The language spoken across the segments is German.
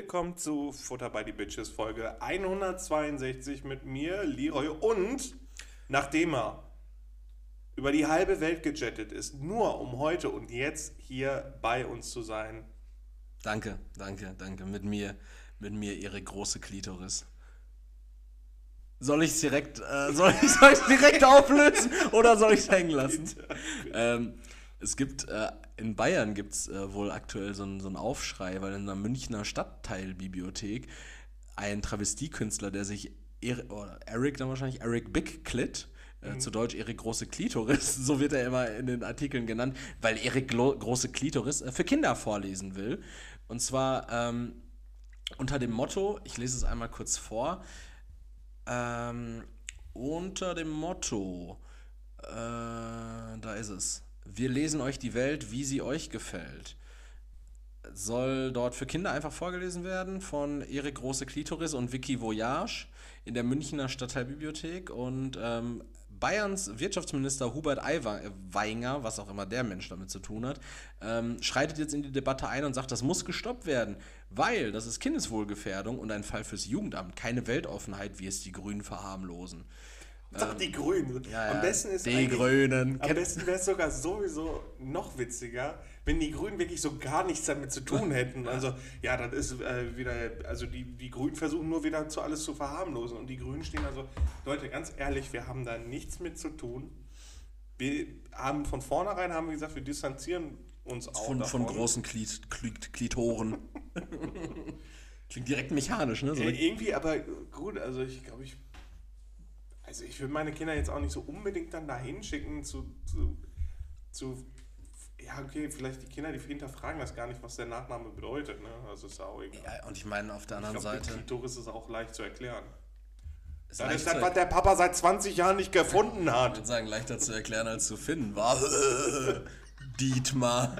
Willkommen zu Futter by the Bitches Folge 162 mit mir, Leroy. Und nachdem er über die halbe Welt gejettet ist, nur um heute und jetzt hier bei uns zu sein. Danke, danke, danke. Mit mir, mit mir ihre große Klitoris. Soll ich es direkt, äh, soll ich soll direkt auflösen oder soll ich es hängen lassen? ähm, es gibt äh, in Bayern gibt es äh, wohl aktuell so einen so Aufschrei, weil in der Münchner Stadtteilbibliothek ein Travestiekünstler, der sich er Eric dann wahrscheinlich Eric Big Clit, äh, mhm. zu Deutsch Erik große Klitoris, so wird er immer in den Artikeln genannt, weil Erik große Klitoris äh, für Kinder vorlesen will. Und zwar ähm, unter dem Motto, ich lese es einmal kurz vor, ähm, unter dem Motto, äh, da ist es wir lesen euch die Welt, wie sie euch gefällt. Soll dort für Kinder einfach vorgelesen werden von Erik Große Klitoris und Vicky Voyage in der Münchner Stadtteilbibliothek und ähm, Bayerns Wirtschaftsminister Hubert Aiwanger, was auch immer der Mensch damit zu tun hat, ähm, schreitet jetzt in die Debatte ein und sagt, das muss gestoppt werden, weil das ist Kindeswohlgefährdung und ein Fall fürs Jugendamt, keine Weltoffenheit, wie es die Grünen verharmlosen. Doch, ähm, die Grünen. Ja, am besten ist die Grünen. Am besten wäre es sogar sowieso noch witziger, wenn die Grünen wirklich so gar nichts damit zu tun hätten. Also, ja, das ist äh, wieder, also die, die Grünen versuchen nur wieder zu alles zu verharmlosen. Und die Grünen stehen also, Leute, ganz ehrlich, wir haben da nichts mit zu tun. Wir haben von vornherein haben wir gesagt, wir distanzieren uns auch. Von, davon. von großen Klit, Klit, Klitoren. Klingt direkt mechanisch, ne? So irgendwie, aber gut, also ich glaube, ich also ich würde meine Kinder jetzt auch nicht so unbedingt dann dahin schicken zu, zu, zu ja, okay, vielleicht die Kinder, die hinterfragen das gar nicht, was der Nachname bedeutet. Ne? Also ist ja auch egal. Ja, und ich meine, auf der anderen ich glaub, Seite. Klitoris ist auch leicht zu erklären. Ist das ist das, was der Papa seit 20 Jahren nicht gefunden hat. Ich würde sagen, leichter zu erklären als zu finden. War Dietmar.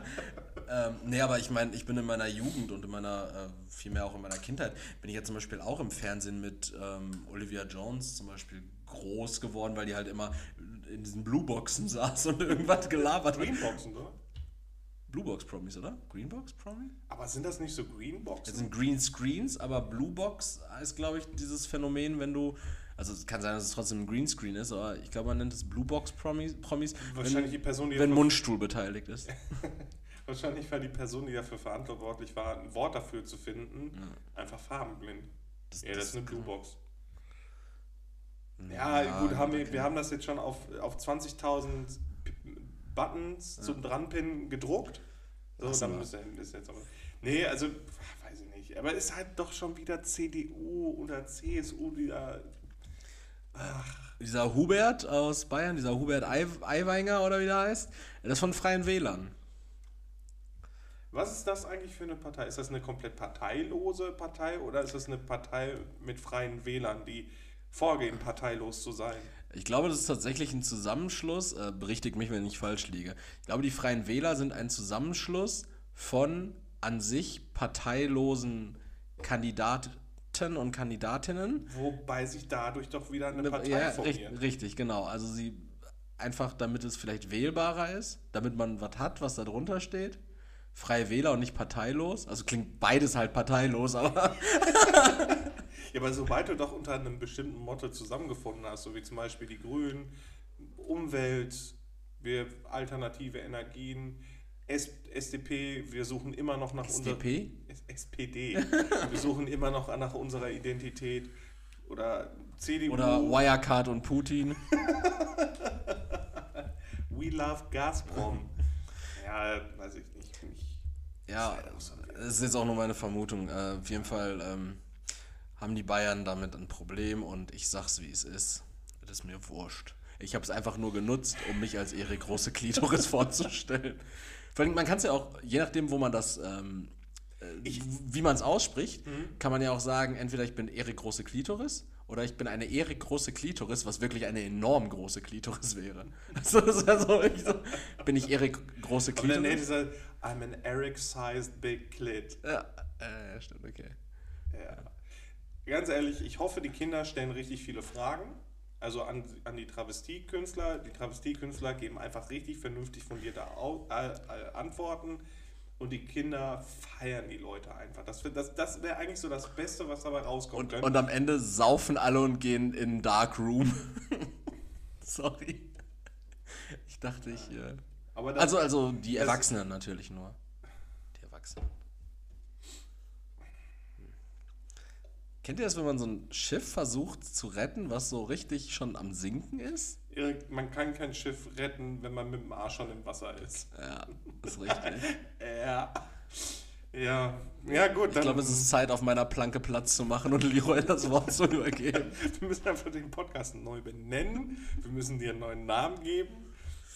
ähm, nee, aber ich meine, ich bin in meiner Jugend und in meiner, äh, vielmehr auch in meiner Kindheit, bin ich ja zum Beispiel auch im Fernsehen mit ähm, Olivia Jones zum Beispiel groß geworden, weil die halt immer in diesen Blueboxen saß und irgendwas gelabert hat. Greenboxen, oder? Bluebox Promis, oder? Greenbox Promis? Aber sind das nicht so Greenboxen? Das sind Green Screens, aber Bluebox ist, glaube ich, dieses Phänomen, wenn du. Also es kann sein, dass es trotzdem ein Greenscreen ist, aber ich glaube, man nennt es Bluebox Promis, Promis Wahrscheinlich wenn, die Person, die wenn Mundstuhl beteiligt ist. Wahrscheinlich war die Person, die dafür verantwortlich war, ein Wort dafür zu finden, ja. einfach farbenblind. Das, ja, das, das ist eine Bluebox. Ja, ja gut, haben wir, wir haben das jetzt schon auf, auf 20.000 Buttons ja. zum Dranpinnen gedruckt. So, dann wir ist jetzt aber. Nee, also, weiß ich nicht. Aber es ist halt doch schon wieder CDU oder CSU, die da. Ach. Dieser Hubert aus Bayern, dieser Hubert Aiwanger oder wie der heißt, das ist von Freien Wählern. Was ist das eigentlich für eine Partei? Ist das eine komplett parteilose Partei oder ist das eine Partei mit freien Wählern, die vorgehen, parteilos zu sein. Ich glaube, das ist tatsächlich ein Zusammenschluss, äh, berichtigt mich, wenn ich falsch liege. Ich glaube, die Freien Wähler sind ein Zusammenschluss von an sich parteilosen Kandidaten und Kandidatinnen. Wobei sich dadurch doch wieder eine Partei ja, formiert. Richtig, genau. Also sie einfach, damit es vielleicht wählbarer ist, damit man was hat, was da drunter steht. Freie Wähler und nicht parteilos. Also klingt beides halt parteilos, aber. Ja, aber sobald du doch unter einem bestimmten Motto zusammengefunden hast, so wie zum Beispiel die Grünen, Umwelt, wir alternative Energien, S SDP, wir suchen immer noch nach unserer SPD. wir suchen immer noch nach unserer Identität oder CDU oder Wirecard und Putin. We love Gazprom. ja, weiß ich nicht. Ich, ja, das ist jetzt auch nur meine Vermutung. Äh, auf jeden Fall ähm, haben die Bayern damit ein Problem und ich sag's wie es ist. Das ist mir wurscht. Ich habe es einfach nur genutzt, um mich als ihre große Klitoris vorzustellen. Vor allem, man kann es ja auch, je nachdem, wo man das, ähm, äh, ich, wie man es ausspricht, mhm. kann man ja auch sagen, entweder ich bin Erik große Klitoris oder ich bin eine Erik große Klitoris, was wirklich eine enorm große Klitoris wäre. Also, das ist also so, bin ich Erik große Klitoris? Und dann dieser, I'm an Eric-sized big clit. Ja, äh, stimmt, okay. Ja ganz ehrlich, ich hoffe, die Kinder stellen richtig viele Fragen. Also an, an die Travestiekünstler. Die Travestiekünstler geben einfach richtig vernünftig fundierte äh, äh, Antworten. und die Kinder feiern die Leute einfach. Das, das, das wäre eigentlich so das Beste, was dabei rauskommen Und, könnte. und am Ende saufen alle und gehen in den Dark Room. Sorry. Ich dachte, ich. Äh Aber das, also, also die Erwachsenen natürlich nur. Die Erwachsenen. Kennt ihr das, wenn man so ein Schiff versucht zu retten, was so richtig schon am Sinken ist? Erik, man kann kein Schiff retten, wenn man mit dem Arsch schon im Wasser ist. Ja, ist richtig. Ja. Ja. Ja, gut. Ich glaube, es ist Zeit, auf meiner Planke Platz zu machen und Leroy das Wort zu übergeben. wir müssen einfach den Podcast neu benennen. Wir müssen dir einen neuen Namen geben.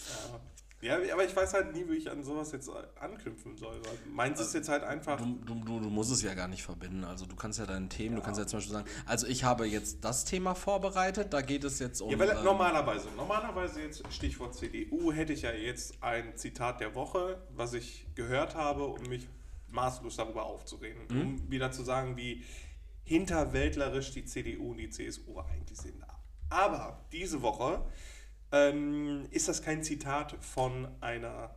Ja, ja aber ich weiß halt nie, wie ich an sowas jetzt anknüpfen soll. Meins ist jetzt halt einfach. Du, du, du, musst es ja gar nicht verbinden. Also du kannst ja deine Themen, du kannst ja zum Beispiel sagen, also ich habe jetzt das Thema vorbereitet, da geht es jetzt um. Ja, weil ähm, normalerweise, normalerweise jetzt Stichwort CDU, hätte ich ja jetzt ein Zitat der Woche, was ich gehört habe, um mich maßlos darüber aufzuregen. Um wieder zu sagen, wie hinterwäldlerisch die CDU und die CSU eigentlich sind. Aber diese Woche ähm, ist das kein Zitat von einer,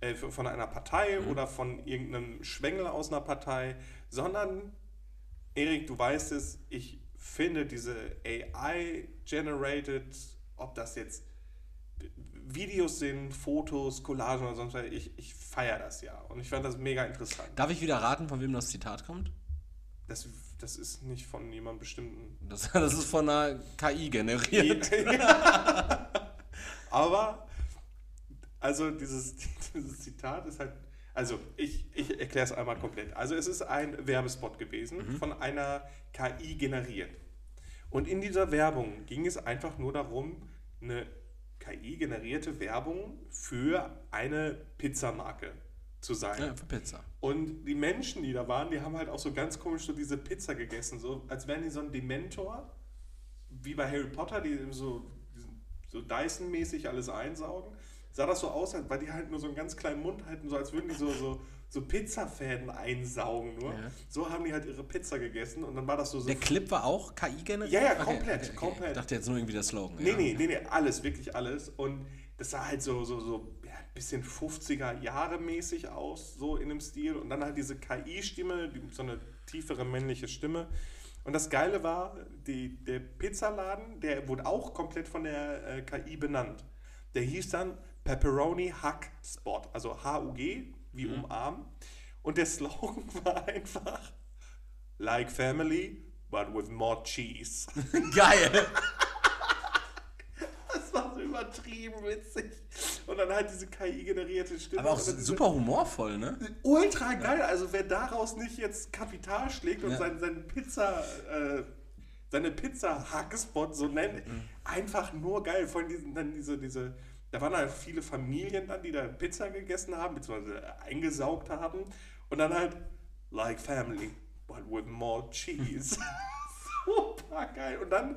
äh, von einer Partei oder von irgendeinem Schwengel aus einer Partei, sondern Erik, du weißt es, ich finde diese AI-generated, ob das jetzt Videos sind, Fotos, Collagen oder sonst was, ich, ich feiere das ja. Und ich fand das mega interessant. Darf ich wieder raten, von wem das Zitat kommt? Das, das ist nicht von jemandem bestimmten. Das, das ist von einer KI generiert. Aber, also dieses, dieses Zitat ist halt, also ich, ich erkläre es einmal komplett. Also es ist ein Werbespot gewesen, von einer KI generiert. Und in dieser Werbung ging es einfach nur darum, eine KI-generierte Werbung für eine Pizzamarke zu sein. Ja, für Pizza. Und die Menschen, die da waren, die haben halt auch so ganz komisch so diese Pizza gegessen, so als wären die so ein Dementor, wie bei Harry Potter, die so, so Dyson-mäßig alles einsaugen. Sah das so aus, weil die halt nur so einen ganz kleinen Mund halten, so als würden die so, so, so Pizzafäden einsaugen nur. Ja. So haben die halt ihre Pizza gegessen und dann war das so... so Der Clip war auch KI generiert? Ja, ja, komplett, komplett. Ich dachte jetzt nur irgendwie der Slogan. Nee, ja. nee, nee, nee, alles, wirklich alles. Und das sah halt so, so, so bisschen 50er Jahre mäßig aus, so in dem Stil. Und dann halt diese KI-Stimme, die- so eine tiefere männliche Stimme. Und das Geile war, die, der Pizzaladen, der wurde auch komplett von der äh, KI benannt. Der hieß dann Pepperoni Hack Spot, also H-U-G, wie umarmen. Und der Slogan war einfach Like Family, but with more cheese. Geil! Übertrieben witzig. Und dann halt diese KI-generierte Stimme. Aber auch super humorvoll, ne? Ultra geil. Also wer daraus nicht jetzt Kapital schlägt und Ja. seinen, seinen Pizza, äh, seine Pizza-Hackspot so nennt, Mhm. einfach nur geil. Vor allem diesen, dann diese, diese, da waren halt viele Familien dann, die da Pizza gegessen haben, beziehungsweise eingesaugt haben. Und dann halt, like family, but with more cheese. Super geil. Und dann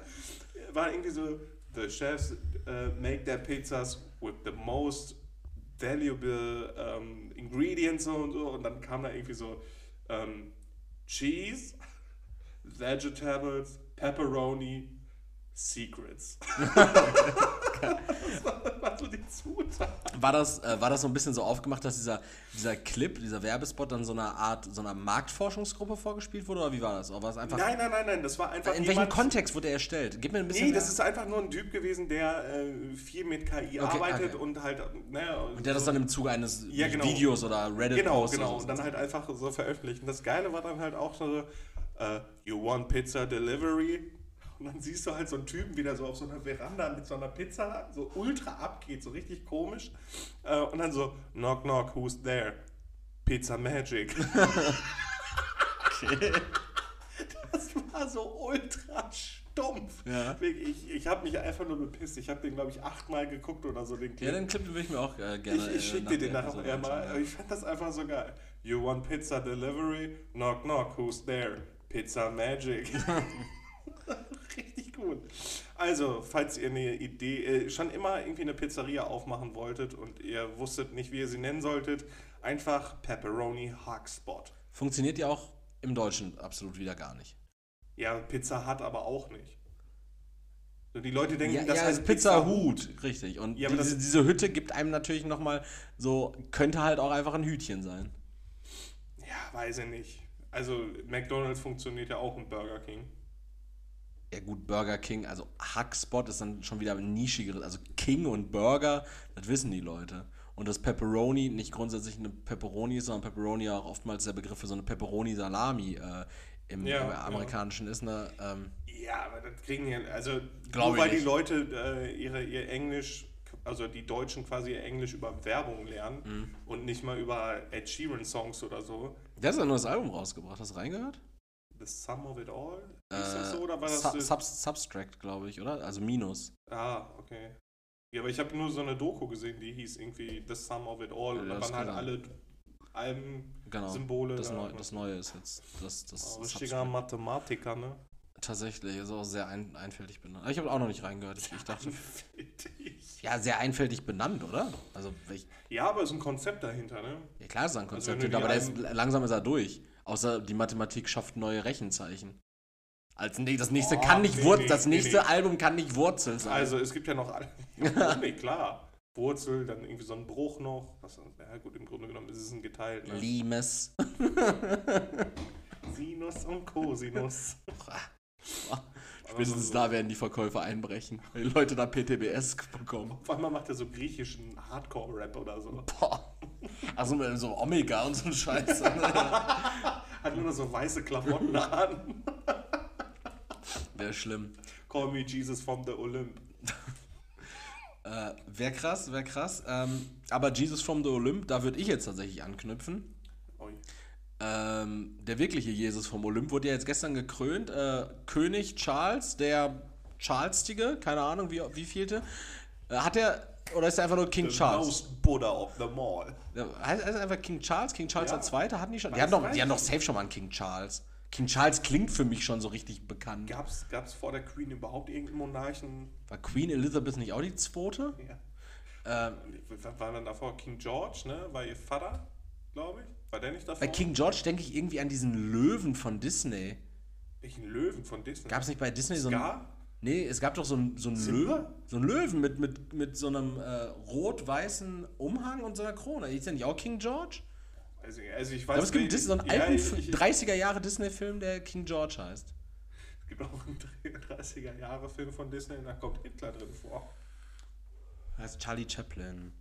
war irgendwie so, the chefs uh, make their pizzas with the most valuable um, ingredients und so. Und dann kam da irgendwie so ähm, Cheese, Vegetables, Pepperoni, Secrets. das war, war so die Zutat. War das, äh, war das so ein bisschen so aufgemacht, dass dieser, dieser Clip, dieser Werbespot dann so einer Art, so einer Marktforschungsgruppe vorgespielt wurde? Oder wie war das? Oder war es einfach. Nein, nein, nein, nein, das war einfach in welchem Kontext wurde er erstellt? Gib mir ein bisschen. Nee, das mehr- ist einfach nur ein Typ gewesen, der äh, viel mit KI Okay, arbeitet okay. und halt, ne, und der das dann im Zuge eines Ja, genau. Videos oder Genau, Reddit-Posts genau. oder Und so. dann halt einfach so veröffentlicht. Und das Geile war dann halt auch so, äh, you want pizza delivery? Und dann siehst du halt so einen Typen, wie der so auf so einer Veranda mit so einer Pizza so ultra abgeht, so richtig komisch. Äh, und dann so, knock, knock, who's there? Pizza Magic. Das war so ultra stumpf. Ja. Ich, ich habe mich einfach nur bepisst. Ich habe den, glaube ich, achtmal geguckt oder so, den Ja, den Clip würde ich mir auch äh, gerne. ich, ich schicke dir den nachher Episode mal. anschauen, Ich fand das einfach so geil. You want pizza delivery? Knock, knock, who's there? Pizza Magic. Richtig gut. Also, falls ihr eine Idee, äh, schon immer irgendwie eine Pizzeria aufmachen wolltet und ihr wusstet nicht, wie ihr sie nennen solltet, einfach Pepperoni Hugspot. ja. Funktioniert ja auch im Deutschen absolut wieder gar nicht. Ja, Pizza hat aber auch nicht. So, die Leute denken, Ja, das ja, heißt ist Pizza Hut, richtig. Und Ja, aber diese, diese Hütte gibt einem natürlich nochmal so, könnte halt auch einfach ein Hütchen sein. Ja, weiß ich nicht. Also McDonalds funktioniert ja auch im Burger King. Ja gut, Burger King, also Hackspot ist dann schon wieder ein nischigeres. Also King und Burger, das wissen die Leute. Und das Pepperoni nicht grundsätzlich eine Pepperoni ist, sondern Pepperoni auch oftmals der Begriff für so eine Pepperoni-Salami äh, im, Ja, im ja. amerikanischen ist. Eine, ähm, Ja, aber das kriegen ja, also nur weil die nicht. Leute äh, ihre, ihr Englisch, also die Deutschen quasi ihr Englisch über Werbung lernen Mhm. und nicht mal über Ed Sheeran Songs oder so. der hat ein neues Album rausgebracht. Hast du reingehört? The Sum of It All? Ist Äh, das so oder war das? Sub, Sub, Substract, glaube ich, oder? Also Minus. ah, okay. Ja, aber ich habe nur so eine Doku gesehen, die hieß irgendwie The Sum of It All. und Ja, da das waren halt kann alle Alben, Genau. Symbole. Das, da. Neu, das Neue ist jetzt. Das, das Oh, richtiger Substract. Mathematiker, ne? Tatsächlich, ist auch sehr ein, einfältig benannt. Ich habe auch noch nicht reingehört. Ich, ich dachte, ja, sehr einfältig benannt, oder? Also, ich, Ja, aber es ist ein Konzept dahinter, ne? ja klar ist da ein Also Konzept wenn du hinter, aber ist, langsam ist er durch. Außer die Mathematik schafft neue Rechenzeichen. Als, nee, das nächste Oh, kann nicht nee, Wurzel, nee, das nächste nee. Album kann nicht Wurzel sein. Also es gibt ja noch alle. Ja, nee, klar. Wurzel, dann irgendwie so ein Bruch noch. Was, ja gut, im Grunde genommen ist es ein geteilt. Ne? Limes. Sinus und Cosinus. Spätestens da werden die Verkäufer einbrechen. Wenn die Leute da PTBS bekommen. Auf einmal macht er so griechischen Hardcore-Rap oder so. Boah. Also mit so Omega und so ein Scheiß. Hat nur noch so weiße Klamotten an. Wäre schlimm. Call me Jesus from the Olymp. Äh, wäre krass, wäre krass. Ähm, aber Jesus from the Olymp, da würde ich jetzt tatsächlich anknüpfen. Ähm, der wirkliche Jesus vom Olymp wurde ja jetzt gestern gekrönt. Äh, König Charles, der Charlestige, keine Ahnung wie, wie vielte. Äh, hat er, oder ist er einfach nur King The Charles? most Buddha of them all. Heißt heißt er einfach King Charles? King Charles Ja. der Zweite? Hatten die schon? Die hatten, doch, die hatten doch safe schon mal einen King Charles. King Charles klingt für mich schon so richtig bekannt. Gab's, gab's vor der Queen überhaupt irgendeinen Monarchen? War Queen Elizabeth nicht auch die Zweite? Ja. Ähm, War dann davor King George, ne? War ihr Vater, glaube ich? War der nicht davor? bei King George denke ich irgendwie an diesen Löwen von Disney. Welchen Löwen von Disney? Gab es nicht bei Disney so einen. Nee, es gab doch so einen so einen? Löwen. So einen Löwen mit, mit, mit so einem äh, rot-weißen Umhang und so einer Krone. Ist der nicht auch King George? Also, also ich weiß Aber es gibt so einen ja, alten ich, ich, 30er Jahre Disney-Film, der King George heißt. Es gibt auch einen 30er Jahre Film von Disney, da kommt Hitler drin vor. Das ist Charlie Chaplin.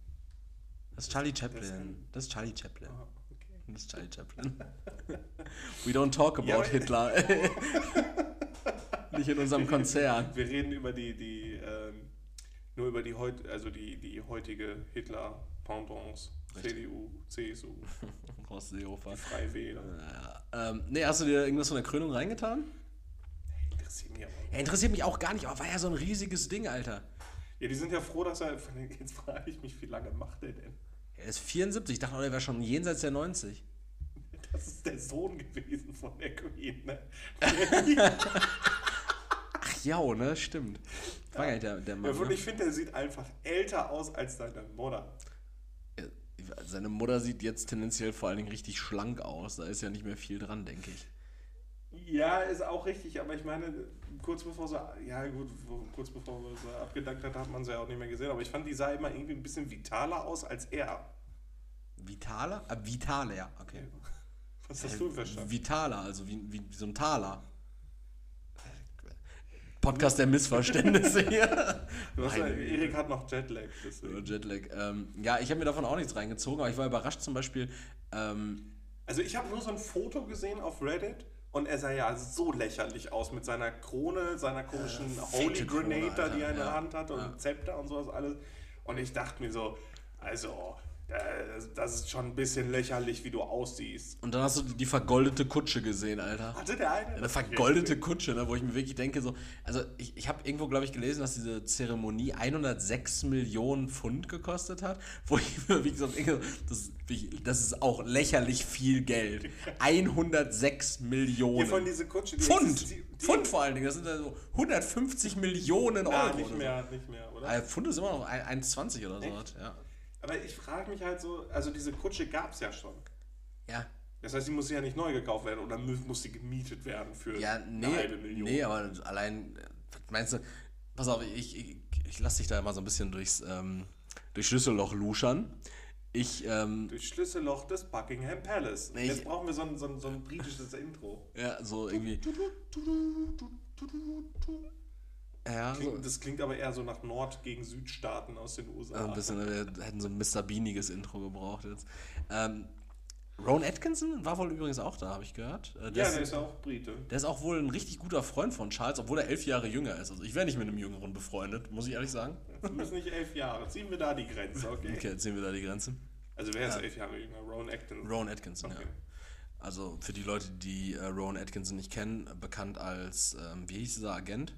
Das ist Charlie Chaplin. Das ist Charlie Chaplin. Ah, okay. Das ist Charlie Chaplin. We don't talk about Ja, Hitler. Nicht in unserem Konzern. Wir reden über die, die ähm, nur über die heut, also die, die heutige Hitler-Pendants. CDU, CSU, Horst Seehofer. Freie Wähler. Ja, ähm, nee, hast du dir irgendwas von der Krönung reingetan? Interessiert mich aber. Ja, interessiert mich auch gar nicht, aber war ja so ein riesiges Ding, Alter. Ja, die sind ja froh, dass er. Jetzt frage ich mich, wie lange macht er denn? Er ist 74, ich dachte, er wäre schon jenseits der 90. Das ist der Sohn gewesen von der Queen, ne? Ach ja, ne, stimmt. War nicht der, der Ja, Mann. und ne? ich finde, der sieht einfach älter aus als seine Mutter. Ja, Seine Mutter sieht jetzt tendenziell vor allen Dingen richtig schlank aus. Da ist ja nicht mehr viel dran, denke ich. Ja, ist auch richtig, aber ich meine, kurz bevor sie, ja gut, kurz bevor sie abgedankt hat, hat man sie ja auch nicht mehr gesehen, aber ich fand, die sah immer irgendwie ein bisschen vitaler aus als er. Vitaler? Ah, Vitaler, ja, okay. Was hast du verstanden? Vitaler, also wie, wie, wie so ein Taler. Podcast der Missverständnisse hier. Erik hat noch Jetlag. Deswegen. Jetlag. Ähm, ja, ich habe mir davon auch nichts reingezogen, aber ich war überrascht zum Beispiel. Ähm, Also ich habe nur so ein Foto gesehen auf Reddit und er sah ja so lächerlich aus mit seiner Krone, seiner komischen Holy fette Krone, Grenade, da, die er in Alter, der ja. Hand hatte und Ja. Zepter und sowas alles. Und ich dachte mir so, also, das- das ist schon ein bisschen lächerlich, wie du aussiehst. und dann hast du die, die vergoldete Kutsche gesehen, Alter. Hatte der eine? Eine vergoldete Kutsche, ne, wo ich mir wirklich denke, so, also ich, ich habe irgendwo, glaube ich, gelesen, dass diese Zeremonie 106 Millionen Pfund gekostet hat, wo ich mir, wie gesagt, denke, das, ist wirklich- das ist auch lächerlich viel Geld. 106 Millionen. Hier von diese Kutsche. Die Pfund! existi- die- Pfund vor allen Dingen, das sind ja so 150 Millionen Euro. Na, oder nicht so. mehr, nicht mehr, oder? Ah, Pfund ist immer noch ein- 1,20 oder so. Ja. Aber ich frage mich halt so, also diese Kutsche gab es ja schon. ja. Das heißt, die muss ja nicht neu gekauft werden oder mu- muss sie gemietet werden für Ja, eine nee, halbe Million. nee, aber allein, meinst du, pass auf, ich, ich, ich lasse dich da immer so ein bisschen durchs, ähm, durch Schlüsselloch luschern. Ich, ähm, Durch Schlüsselloch des Buckingham Palace. Nee, Jetzt ich- brauchen wir so ein, so ein, so ein britisches Intro. ja, so irgendwie, ja, so, Klingt, das klingt aber eher so nach Nord- gegen Südstaaten aus den USA. ein bisschen, wir hätten so ein Mr. Beaniges Intro gebraucht jetzt. Ähm, Ron Atkinson war wohl übrigens auch da, habe ich gehört. Äh, ja, der, der ist, ist auch Brite. der ist auch wohl ein richtig guter Freund von Charles, obwohl er elf Jahre jünger ist. Also ich wäre nicht mit einem Jüngeren befreundet, muss ich ehrlich sagen. Wir müssen nicht elf Jahre. Ziehen wir da die Grenze, okay? Okay, jetzt sehen wir da die Grenze. Also wer ist elf Jahre jünger? Ron Atkinson. Ron Atkinson, Okay. ja. Also für die Leute, die äh, Rowan Atkinson nicht kennen, äh, bekannt als, ähm, wie hieß dieser Agent?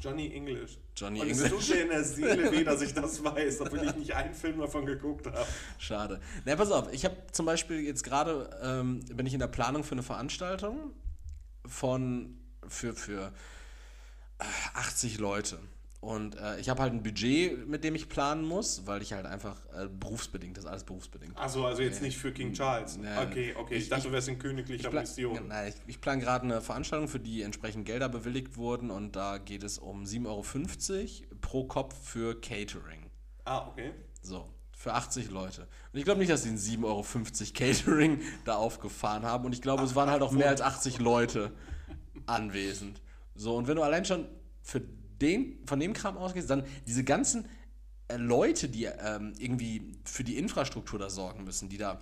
Johnny English. Johnny Und es English. tut mir in der Seele weh, dass ich das weiß, obwohl ich nicht einen Film davon geguckt habe. Schade. Na, pass auf, ich habe zum Beispiel jetzt gerade, ähm, bin ich in der Planung für eine Veranstaltung von, für, für äh, 80 Leute. Und äh, ich habe halt ein Budget, mit dem ich planen muss, weil ich halt einfach äh, berufsbedingt, das ist alles berufsbedingt. Achso, also jetzt nicht für King Charles. Nee. Okay, okay. Ich, Ich- dachte, du wärst in königlicher pla- Mission. Nein, ich, ich plane gerade eine Veranstaltung, für die entsprechend Gelder bewilligt wurden und da geht es um 7,50 Euro pro Kopf für Catering. Ah, okay. So, für 80 Leute. Und ich glaube nicht, dass sie ein 7,50 Euro Catering da aufgefahren haben und ich glaube, es waren halt auch mehr als 80 Leute anwesend. So, und wenn du allein schon für den, von dem Kram ausgehst, dann diese ganzen äh, Leute, die ähm, irgendwie für die Infrastruktur da sorgen müssen, die da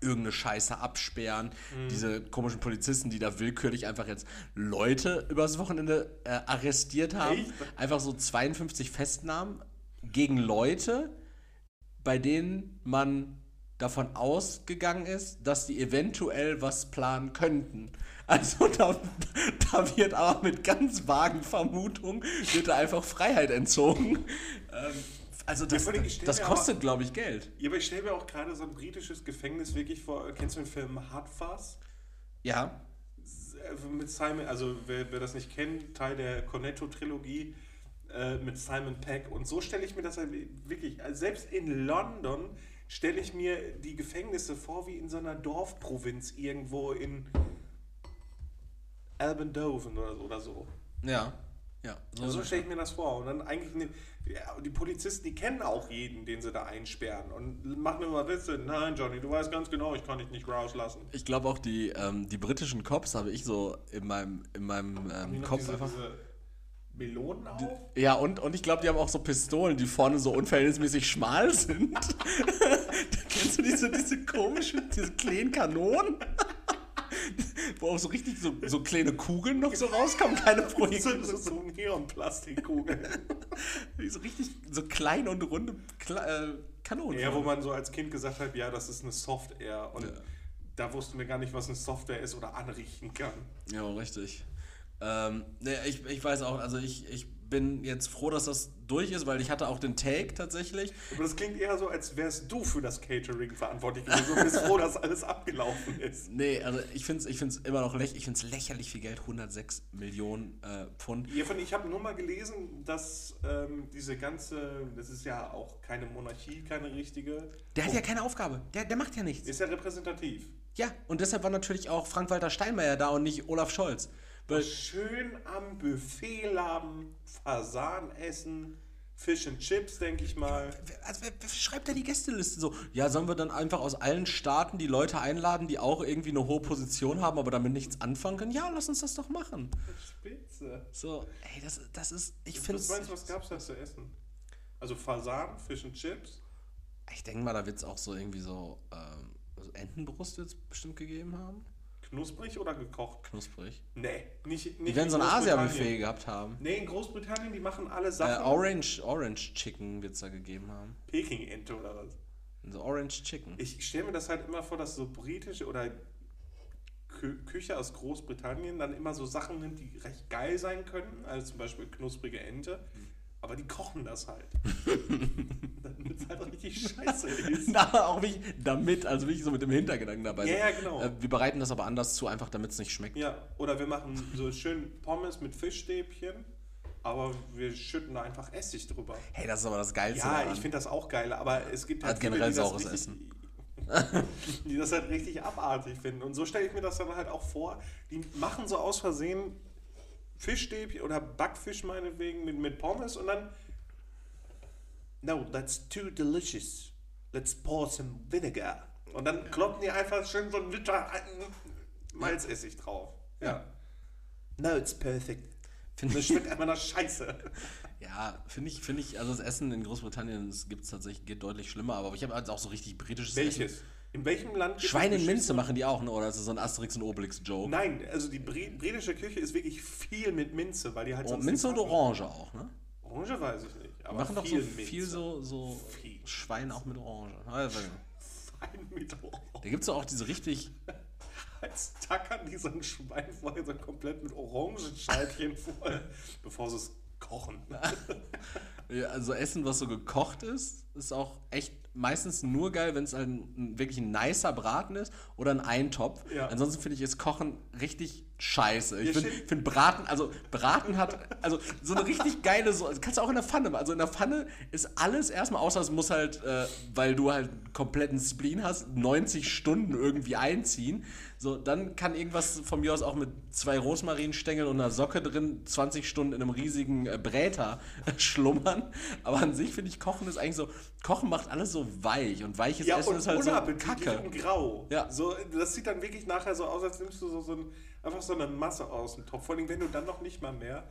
irgendeine Scheiße absperren, diese komischen Polizisten, die da willkürlich einfach jetzt Leute übers Wochenende äh, arrestiert haben, Echt? einfach so 52 Festnahmen gegen Leute, bei denen man davon ausgegangen ist, dass die eventuell was planen könnten. Also da, da wird aber mit ganz vagen Vermutungen wird da einfach Freiheit entzogen. Ähm, also das, stell das kostet, glaube ich, Geld. Ja, aber ich stelle mir auch gerade so ein britisches Gefängnis wirklich vor. Kennst du den Film Hard Fuzz? Ja, Äh, Mit Simon, also wer, wer das nicht kennt, Teil der Cornetto-Trilogie äh, mit Simon Peck. Und so stelle ich mir das halt wirklich, also selbst in London stelle ich mir die Gefängnisse vor wie in so einer Dorfprovinz irgendwo in Albendoven oder so. Oder so. ja, ja. So, So ist stelle ich mir das vor. Und dann eigentlich, ne, ja, die Polizisten, die kennen auch jeden, den sie da einsperren. Und machen immer Witze. Nein, Johnny, du weißt ganz genau, ich kann dich nicht rauslassen. ich glaube auch die, ähm, die britischen Cops habe ich so in meinem, in meinem ähm, Kopf diese, einfach. diese Melonen auf? Ja, und, und ich glaube, die haben auch so Pistolen, die vorne so unverhältnismäßig schmal sind. Kennst du diese, diese komischen, diese kleinen Kanonen? Wo auch so richtig so, so kleine Kugeln noch so rauskommen, keine Projekte. so, so Neonplastikkugeln. So richtig so kleine und runde Kla äh, Kanonen. ja, wo man so als Kind gesagt hat, ja, das ist eine Software. Und Ja. da wussten wir gar nicht, was eine Software ist oder anrichten kann. Ja, richtig. Ähm, ne, ich, ich weiß auch, also ich, ich bin jetzt froh, dass das durch ist, weil ich hatte auch den Take tatsächlich. Aber das klingt eher so, als wärst du für das Catering verantwortlich gewesen und bist froh, dass alles abgelaufen ist. Nee, also ich finde es ich find's immer noch lächerlich, ich find's lächerlich viel Geld, 106 Millionen äh, Pfund. Hiervon, ich habe nur mal gelesen, dass ähm, diese ganze, das ist ja auch keine Monarchie, keine richtige, Der hat ja keine Aufgabe, der, der macht ja nichts. ist ja repräsentativ. Ja, und deshalb war natürlich auch Frank-Walter Steinmeier da und nicht Olaf Scholz. Schön am Buffet laben, Fasan essen, Fish and Chips, denke ich mal. also wer, wer schreibt da die Gästeliste so? Ja, sollen wir dann einfach aus allen Staaten die Leute einladen, die auch irgendwie eine hohe Position haben, aber damit nichts anfangen können? Ja, lass uns das doch machen. Spitze. So, ey, das, das ist, ich finde du, was gab's da zu essen? Also Fasan, Fish and Chips. Ich denke mal, da wird es auch so irgendwie so, ähm, also Entenbrust wird es bestimmt gegeben haben. Knusprig oder gekocht? Knusprig. Nee, nicht, nicht Die werden so ein. Asia-Buffet gehabt haben. Nee, in Großbritannien, die machen alle Äh, Sachen. Orange, Orange Chicken wird es da gegeben haben. Peking-Ente oder was? So Orange Chicken. Ich stelle mir das halt immer vor, dass so britische oder Kü Küche aus Großbritannien dann immer so Sachen nimmt, die recht geil sein können, also zum Beispiel knusprige Ente, aber die kochen das halt. Damit es halt richtig scheiße ist. Na, auch wie damit, also wirklich so mit dem Hintergedanken dabei. Ja, ja, genau. Äh, wir bereiten das aber anders zu, einfach damit es nicht schmeckt. Ja, oder wir machen so schön Pommes mit Fischstäbchen, aber wir schütten da einfach Essig drüber. Hey, das ist aber das Geilste. Ja, daran. ich finde das auch geil, aber es gibt halt Hat generell die das saures richtig, Essen. die das halt richtig abartig finden. Und so stelle ich mir das dann halt auch vor. Die machen so aus Versehen Fischstäbchen oder Backfisch meinetwegen mit, mit Pommes und dann no, that's too delicious. Let's pour some vinegar. Und dann kloppen die einfach schön so einen Liter Malzessig drauf. Ja. No, it's perfect. Finde Das schmeckt einfach nach Scheiße. ja, finde ich, finde ich, also das Essen in Großbritannien gibt es tatsächlich, geht deutlich schlimmer, aber ich habe halt auch so richtig britisches Essen. Welches? In welchem Land Schweine in Minze machen die auch, ne? oder ist das so ein Asterix und Obelix-Joke? Nein, also die Bri britische Küche ist wirklich viel mit Minze, weil die halt Oh, Minze und. Orange auch, ne? Orange weiß ich nicht, aber machen doch so viel viel Minze. so, so Viel. Schwein auch mit Orange. Also, Fein mit Orange. Da gibt es auch diese richtig, Als tackern die so ein Schwein vorher so komplett mit Orangenscheibchen voll, bevor sie es kochen. ja, also Essen, was so gekocht ist, ist auch echt meistens nur geil, wenn es ein, ein wirklich ein nicer Braten ist oder ein Eintopf. Ja. Ansonsten finde ich es Kochen richtig scheiße. Ich finde find Braten, also Braten hat, also so eine richtig geile, so, kannst du auch in der Pfanne machen. Also in der Pfanne ist alles erstmal, außer es muss halt, äh, weil du halt einen kompletten Spleen hast, 90 Stunden irgendwie einziehen. So, dann kann irgendwas von mir aus auch mit zwei Rosmarinstängeln und einer Socke drin 20 Stunden in einem riesigen äh, Bräter schlummern. Aber an sich finde ich, Kochen ist eigentlich so, Kochen macht alles so weich und weiches Ja, Essen und ist halt so kacke. und grau. Ja. So, das sieht dann wirklich nachher so aus, als nimmst du so, so ein, einfach so eine Masse aus dem Topf. Vor allem, wenn du dann noch nicht mal mehr,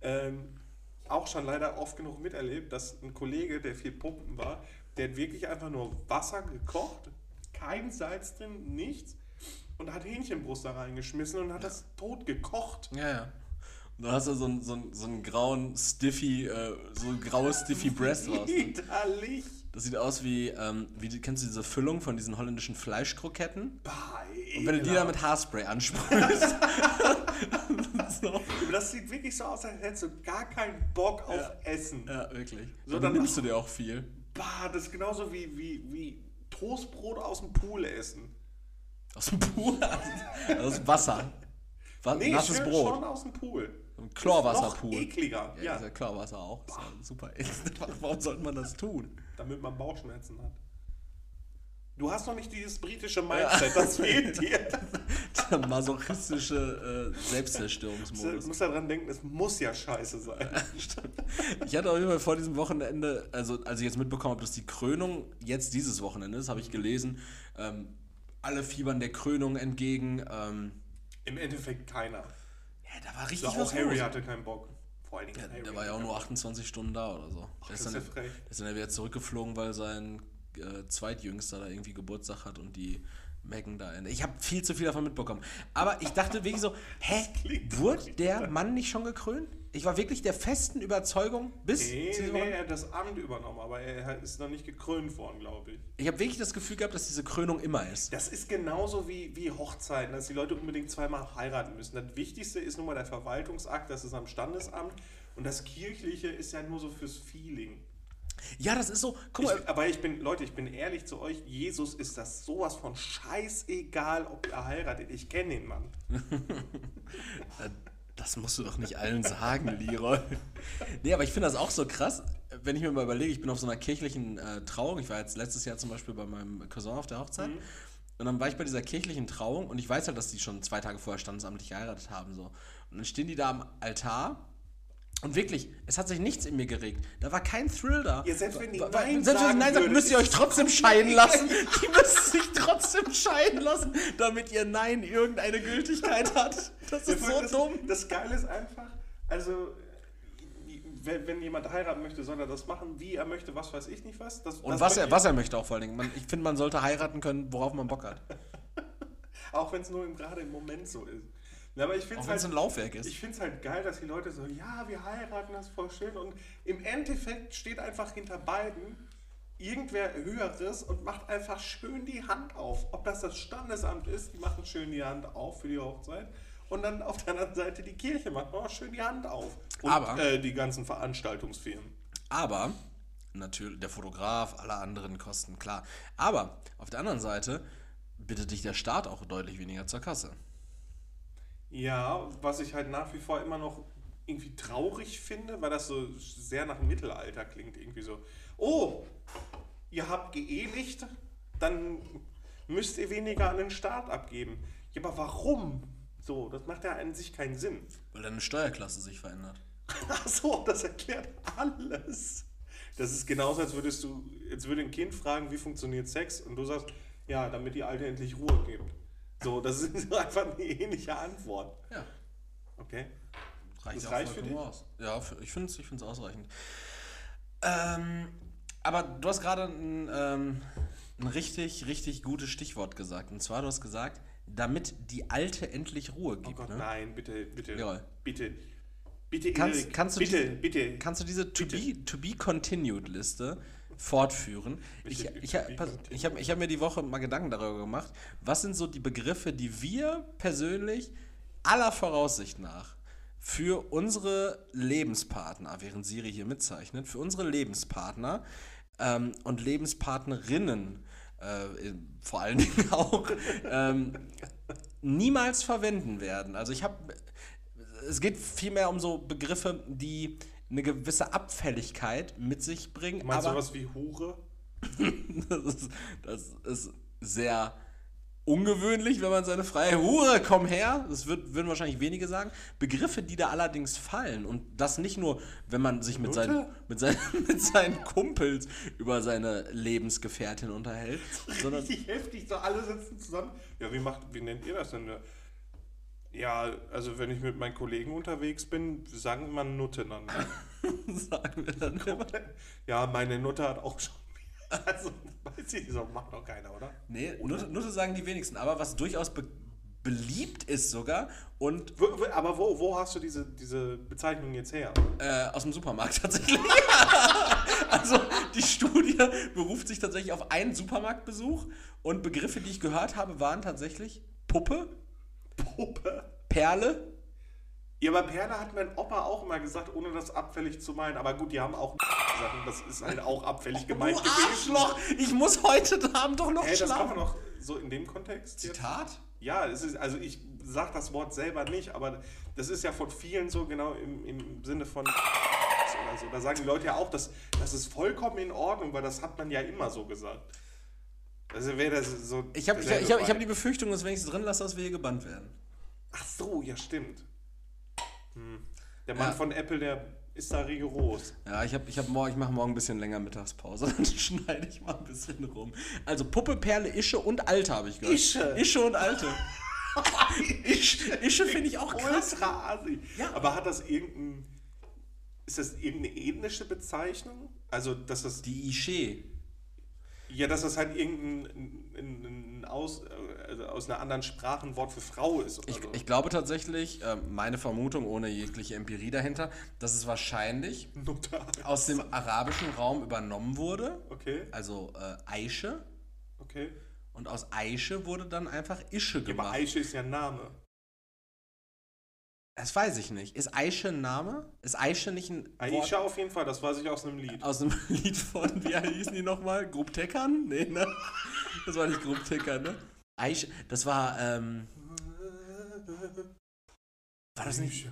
ähm, auch schon leider oft genug miterlebt, dass ein Kollege, der viel pumpen war, der hat wirklich einfach nur Wasser gekocht, kein Salz drin, nichts und hat Hähnchenbrust da reingeschmissen und hat das tot gekocht. Ja, ja. Und dann hast du so einen, so einen, so einen grauen Stiffy, äh, so ein graues Stiffy Breast. Widerlich. Das sieht aus wie, ähm, wie kennst du diese Füllung von diesen holländischen Fleischkroketten? Bah, Und wenn du die da mit Haarspray ansprühst. so. Das sieht wirklich so aus, als hättest du gar keinen Bock auf Ja. Essen. Ja, wirklich. So, dann- dann nimmst du dir auch viel. Bah, das ist genauso wie, wie, wie Toastbrot aus dem Pool essen. Aus dem Pool, aus Wasser. Was, nasses schon, Brot. schon aus dem Pool. Ein Noch Chlorwasserpool. ekliger, Ja, ja, ja Chlorwasser auch. Ist ja super. Warum sollte man das tun? damit man Bauchschmerzen hat. Du hast noch nicht dieses britische Mindset, das fehlt dir. Der masochistische äh, Du Selbstzerstörungsmodus. musst daran denken, es muss ja scheiße sein. Ich hatte auf jeden Fall vor diesem Wochenende, also als ich jetzt mitbekommen habe, dass die Krönung jetzt dieses Wochenende ist, habe ich gelesen, ähm, alle fiebern der Krönung entgegen. Ähm, Im Endeffekt keiner. Ja, da war richtig auch was Harry los. hatte keinen Bock. Vor allen Dingen Ja, Harry der war ja auch nur keinen 28 Stunden da oder so. der, das ist ist dann, ja frech. der ist dann ja wieder zurückgeflogen, weil sein äh, Zweitjüngster da irgendwie Geburtstag hat und die Megan da. Ich habe viel zu viel davon mitbekommen. Aber ich dachte wirklich so, hä, wurde der. Mann nicht schon gekrönt? Ich war wirklich der festen Überzeugung bis Nee, nee, er hat das Amt übernommen, aber er ist noch nicht gekrönt worden, glaube ich. Ich habe wirklich das Gefühl gehabt, dass diese Krönung immer ist. Das ist genauso wie, wie Hochzeiten, dass die Leute unbedingt zweimal heiraten müssen. Das Wichtigste ist nun mal der Verwaltungsakt, das ist am Standesamt. Und das Kirchliche ist ja nur so fürs Feeling. Ja, das ist so. Guck mal, Ich, aber ich bin, Leute, ich bin ehrlich zu euch, Jesus ist das sowas von scheißegal, ob er heiratet. Ich kenne den Mann. Das musst du doch nicht allen sagen, Leroy. Nee, aber ich finde das auch so krass, wenn ich mir mal überlege, ich bin auf so einer kirchlichen äh, Trauung. Ich war jetzt letztes Jahr zum Beispiel bei meinem Cousin auf der Hochzeit. Und dann war ich bei dieser kirchlichen Trauung und ich weiß halt, dass die schon zwei Tage vorher standesamtlich geheiratet haben. So. Und dann stehen die da am Altar. Und wirklich, es hat sich nichts in mir geregt. Da war kein Thrill da. Ja, selbst wenn die Nein selbst wenn die Nein sagen, müsst ihr euch trotzdem scheiden lassen. Die müssen sich trotzdem scheiden lassen, damit ihr Nein irgendeine Gültigkeit hat. Das Ja, ist allem so das, dumm. Das Geile ist einfach, also wenn, wenn jemand heiraten möchte, soll er das machen, wie er möchte, was weiß ich nicht was. Das, Und das was er, möchte was er möchte auch vor allen Dingen. Man, ich finde, man sollte heiraten können, worauf man Bock hat. Auch wenn es nur im- gerade im Moment so ist. Ja, aber ich finde Auch es es halt, ein Laufwerk ist. ich find's halt geil, dass die Leute so, ja, wir heiraten, das ist voll schön. Und im Endeffekt steht einfach hinter beiden irgendwer Höheres und macht einfach schön die Hand auf. Ob das das Standesamt ist, die machen schön die Hand auf für die Hochzeit. Und dann auf der anderen Seite die Kirche macht auch schön die Hand auf. Und Aber- äh, die ganzen Veranstaltungsfirmen. Aber, natürlich, der Fotograf, alle anderen Kosten, klar. Aber auf der anderen Seite bittet dich der Staat auch deutlich weniger zur Kasse. Ja, was ich halt nach wie vor immer noch irgendwie traurig finde, weil das so sehr nach Mittelalter klingt, irgendwie so. Oh, ihr habt geehelicht, dann müsst ihr weniger an den Staat abgeben. Ja, aber warum? So, das macht ja an sich keinen Sinn. Weil deine Steuerklasse sich verändert. Ach so, das erklärt alles. Das ist genauso, als würdest du, jetzt würde ein Kind fragen, wie funktioniert Sex? Und du sagst, ja, damit die Alte endlich Ruhe gibt. So, das ist einfach eine ähnliche Antwort. Ja. Okay. Reicht Das reicht für dich? aus. Ja, für, ich finde es ich find's ausreichend. Ähm, aber du hast gerade ein, ähm, ein richtig, richtig gutes Stichwort gesagt. Und zwar, du hast gesagt, damit die Alte endlich Ruhe Oh gibt. Gott, ne? nein, bitte, bitte. Ja. Bitte. Bitte, Kannst- kannst du bitte, diese- bitte. Kannst du diese To Fortführen? Ich, ich, pass- ich habe ich hab mir die Woche mal Gedanken darüber gemacht, was sind so die Begriffe, die wir persönlich aller Voraussicht nach für unsere Lebenspartner, während Siri hier mitzeichnet, für unsere Lebenspartner ähm, und Lebenspartnerinnen äh, vor allen Dingen auch ähm, niemals verwenden werden. Also ich habe, es geht vielmehr um so Begriffe, die eine gewisse Abfälligkeit mit sich bringen. Meinst du aber was wie Hure? das, ist, das ist sehr ungewöhnlich, wenn man seine freie Hure, komm her, das wird, würden wahrscheinlich wenige sagen. Begriffe, die da allerdings fallen und das nicht nur, wenn man sich mit, seinen, mit, seinen, mit seinen Kumpels über seine Lebensgefährtin unterhält, sondern Richtig heftig, so alle sitzen zusammen. Ja, wie macht, wie nennt ihr das denn? Ja, also wenn ich mit meinen Kollegen unterwegs bin, sagen wir Nutte dann. sagen wir dann immer. Ja, meine Nutte hat auch schon. Also, weiß ich nicht, so macht doch keiner, oder? Nee, Nutte, Nutte sagen die wenigsten, aber was durchaus be beliebt ist sogar und aber wo, wo hast du diese, diese Bezeichnung jetzt her? Äh, aus dem Supermarkt tatsächlich. also die Studie beruft sich tatsächlich auf einen Supermarktbesuch und Begriffe, die ich gehört habe, waren tatsächlich Puppe, Puppe. Perle. Ja, aber Perle hat mein Opa auch immer gesagt, ohne das abfällig zu meinen. Aber gut, die haben auch gesagt, und das ist halt auch abfällig gemeint du Arschloch! Ich muss heute Abend doch noch Hey, das kann man schlafen. doch so in dem Kontext jetzt. Zitat? Ja, es ist, also ich sag das Wort selber nicht, aber das ist ja von vielen so genau im, im Sinne von oder so. Da sagen die Leute ja auch, dass das ist vollkommen in Ordnung, weil das hat man ja immer so gesagt. Also wäre das so. Ich habe ich, ich hab, ich hab die Befürchtung, dass wenn ich es drin lasse, dass wir hier gebannt werden. Ach so, ja stimmt. Hm. Der Mann Ja. von Apple, der ist da rigoros. Ja, ich, hab, ich, hab morgen, ich mache morgen ein bisschen länger Mittagspause. Dann schneide ich mal ein bisschen rum. Also Puppe, Perle, Ische und Alte habe ich gehört. Ische? Ische und Alte. Ische, Ische finde ich auch krass. Ultra assi. Ja. Aber hat das irgendein. Ist das irgendeine ethnische Bezeichnung? Also, dass das. Die Ische. Ja, dass das halt irgendein ein, ein aus, also aus einer anderen Sprache ein Wort für Frau ist. Ich, so. ich glaube tatsächlich, äh, meine Vermutung ohne jegliche Empirie dahinter, dass es wahrscheinlich Nutter. aus dem arabischen Raum übernommen wurde. Okay, Also äh, Aische. okay. Und aus Aische wurde dann einfach Ische Ja, aber gemacht. Aische ist ja ein Name. Das weiß ich nicht. Ist Aische ein Name? Ist Aische nicht ein Wort Aisha auf jeden Fall, das weiß ich aus einem Lied. aus einem Lied von, wie hießen die nochmal? Grub Teckern? Nee, ne? Das war nicht Grub Teckern, ne? Aische, das war, ähm, war das nicht,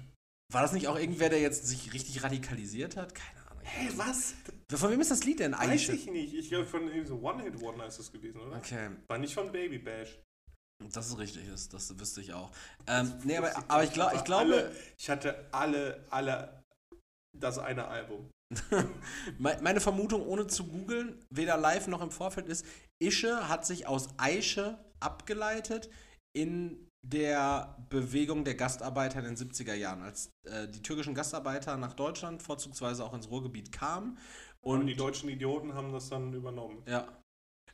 war das nicht auch irgendwer, der jetzt sich richtig radikalisiert hat? Keine Ahnung. Hä, was? Von wem ist das Lied denn? Weiß Aische? ich nicht. Ich glaube, von so One-Hit-Wonder ist das gewesen, oder? Okay, War nicht von Baby Bash. Dass es richtig ist, das wüsste ich auch. Ähm, nee, aber, aber ich, glaub, ich glaube, Alle, ich hatte alle, alle das eine Album. Me- Meine Vermutung, ohne zu googeln, weder live noch im Vorfeld, ist, Ische hat sich aus Aische abgeleitet in der Bewegung der Gastarbeiter in den 70er Jahren, als äh, die türkischen Gastarbeiter nach Deutschland, vorzugsweise auch ins Ruhrgebiet kamen. Und, Und die deutschen Idioten haben das dann übernommen. ja.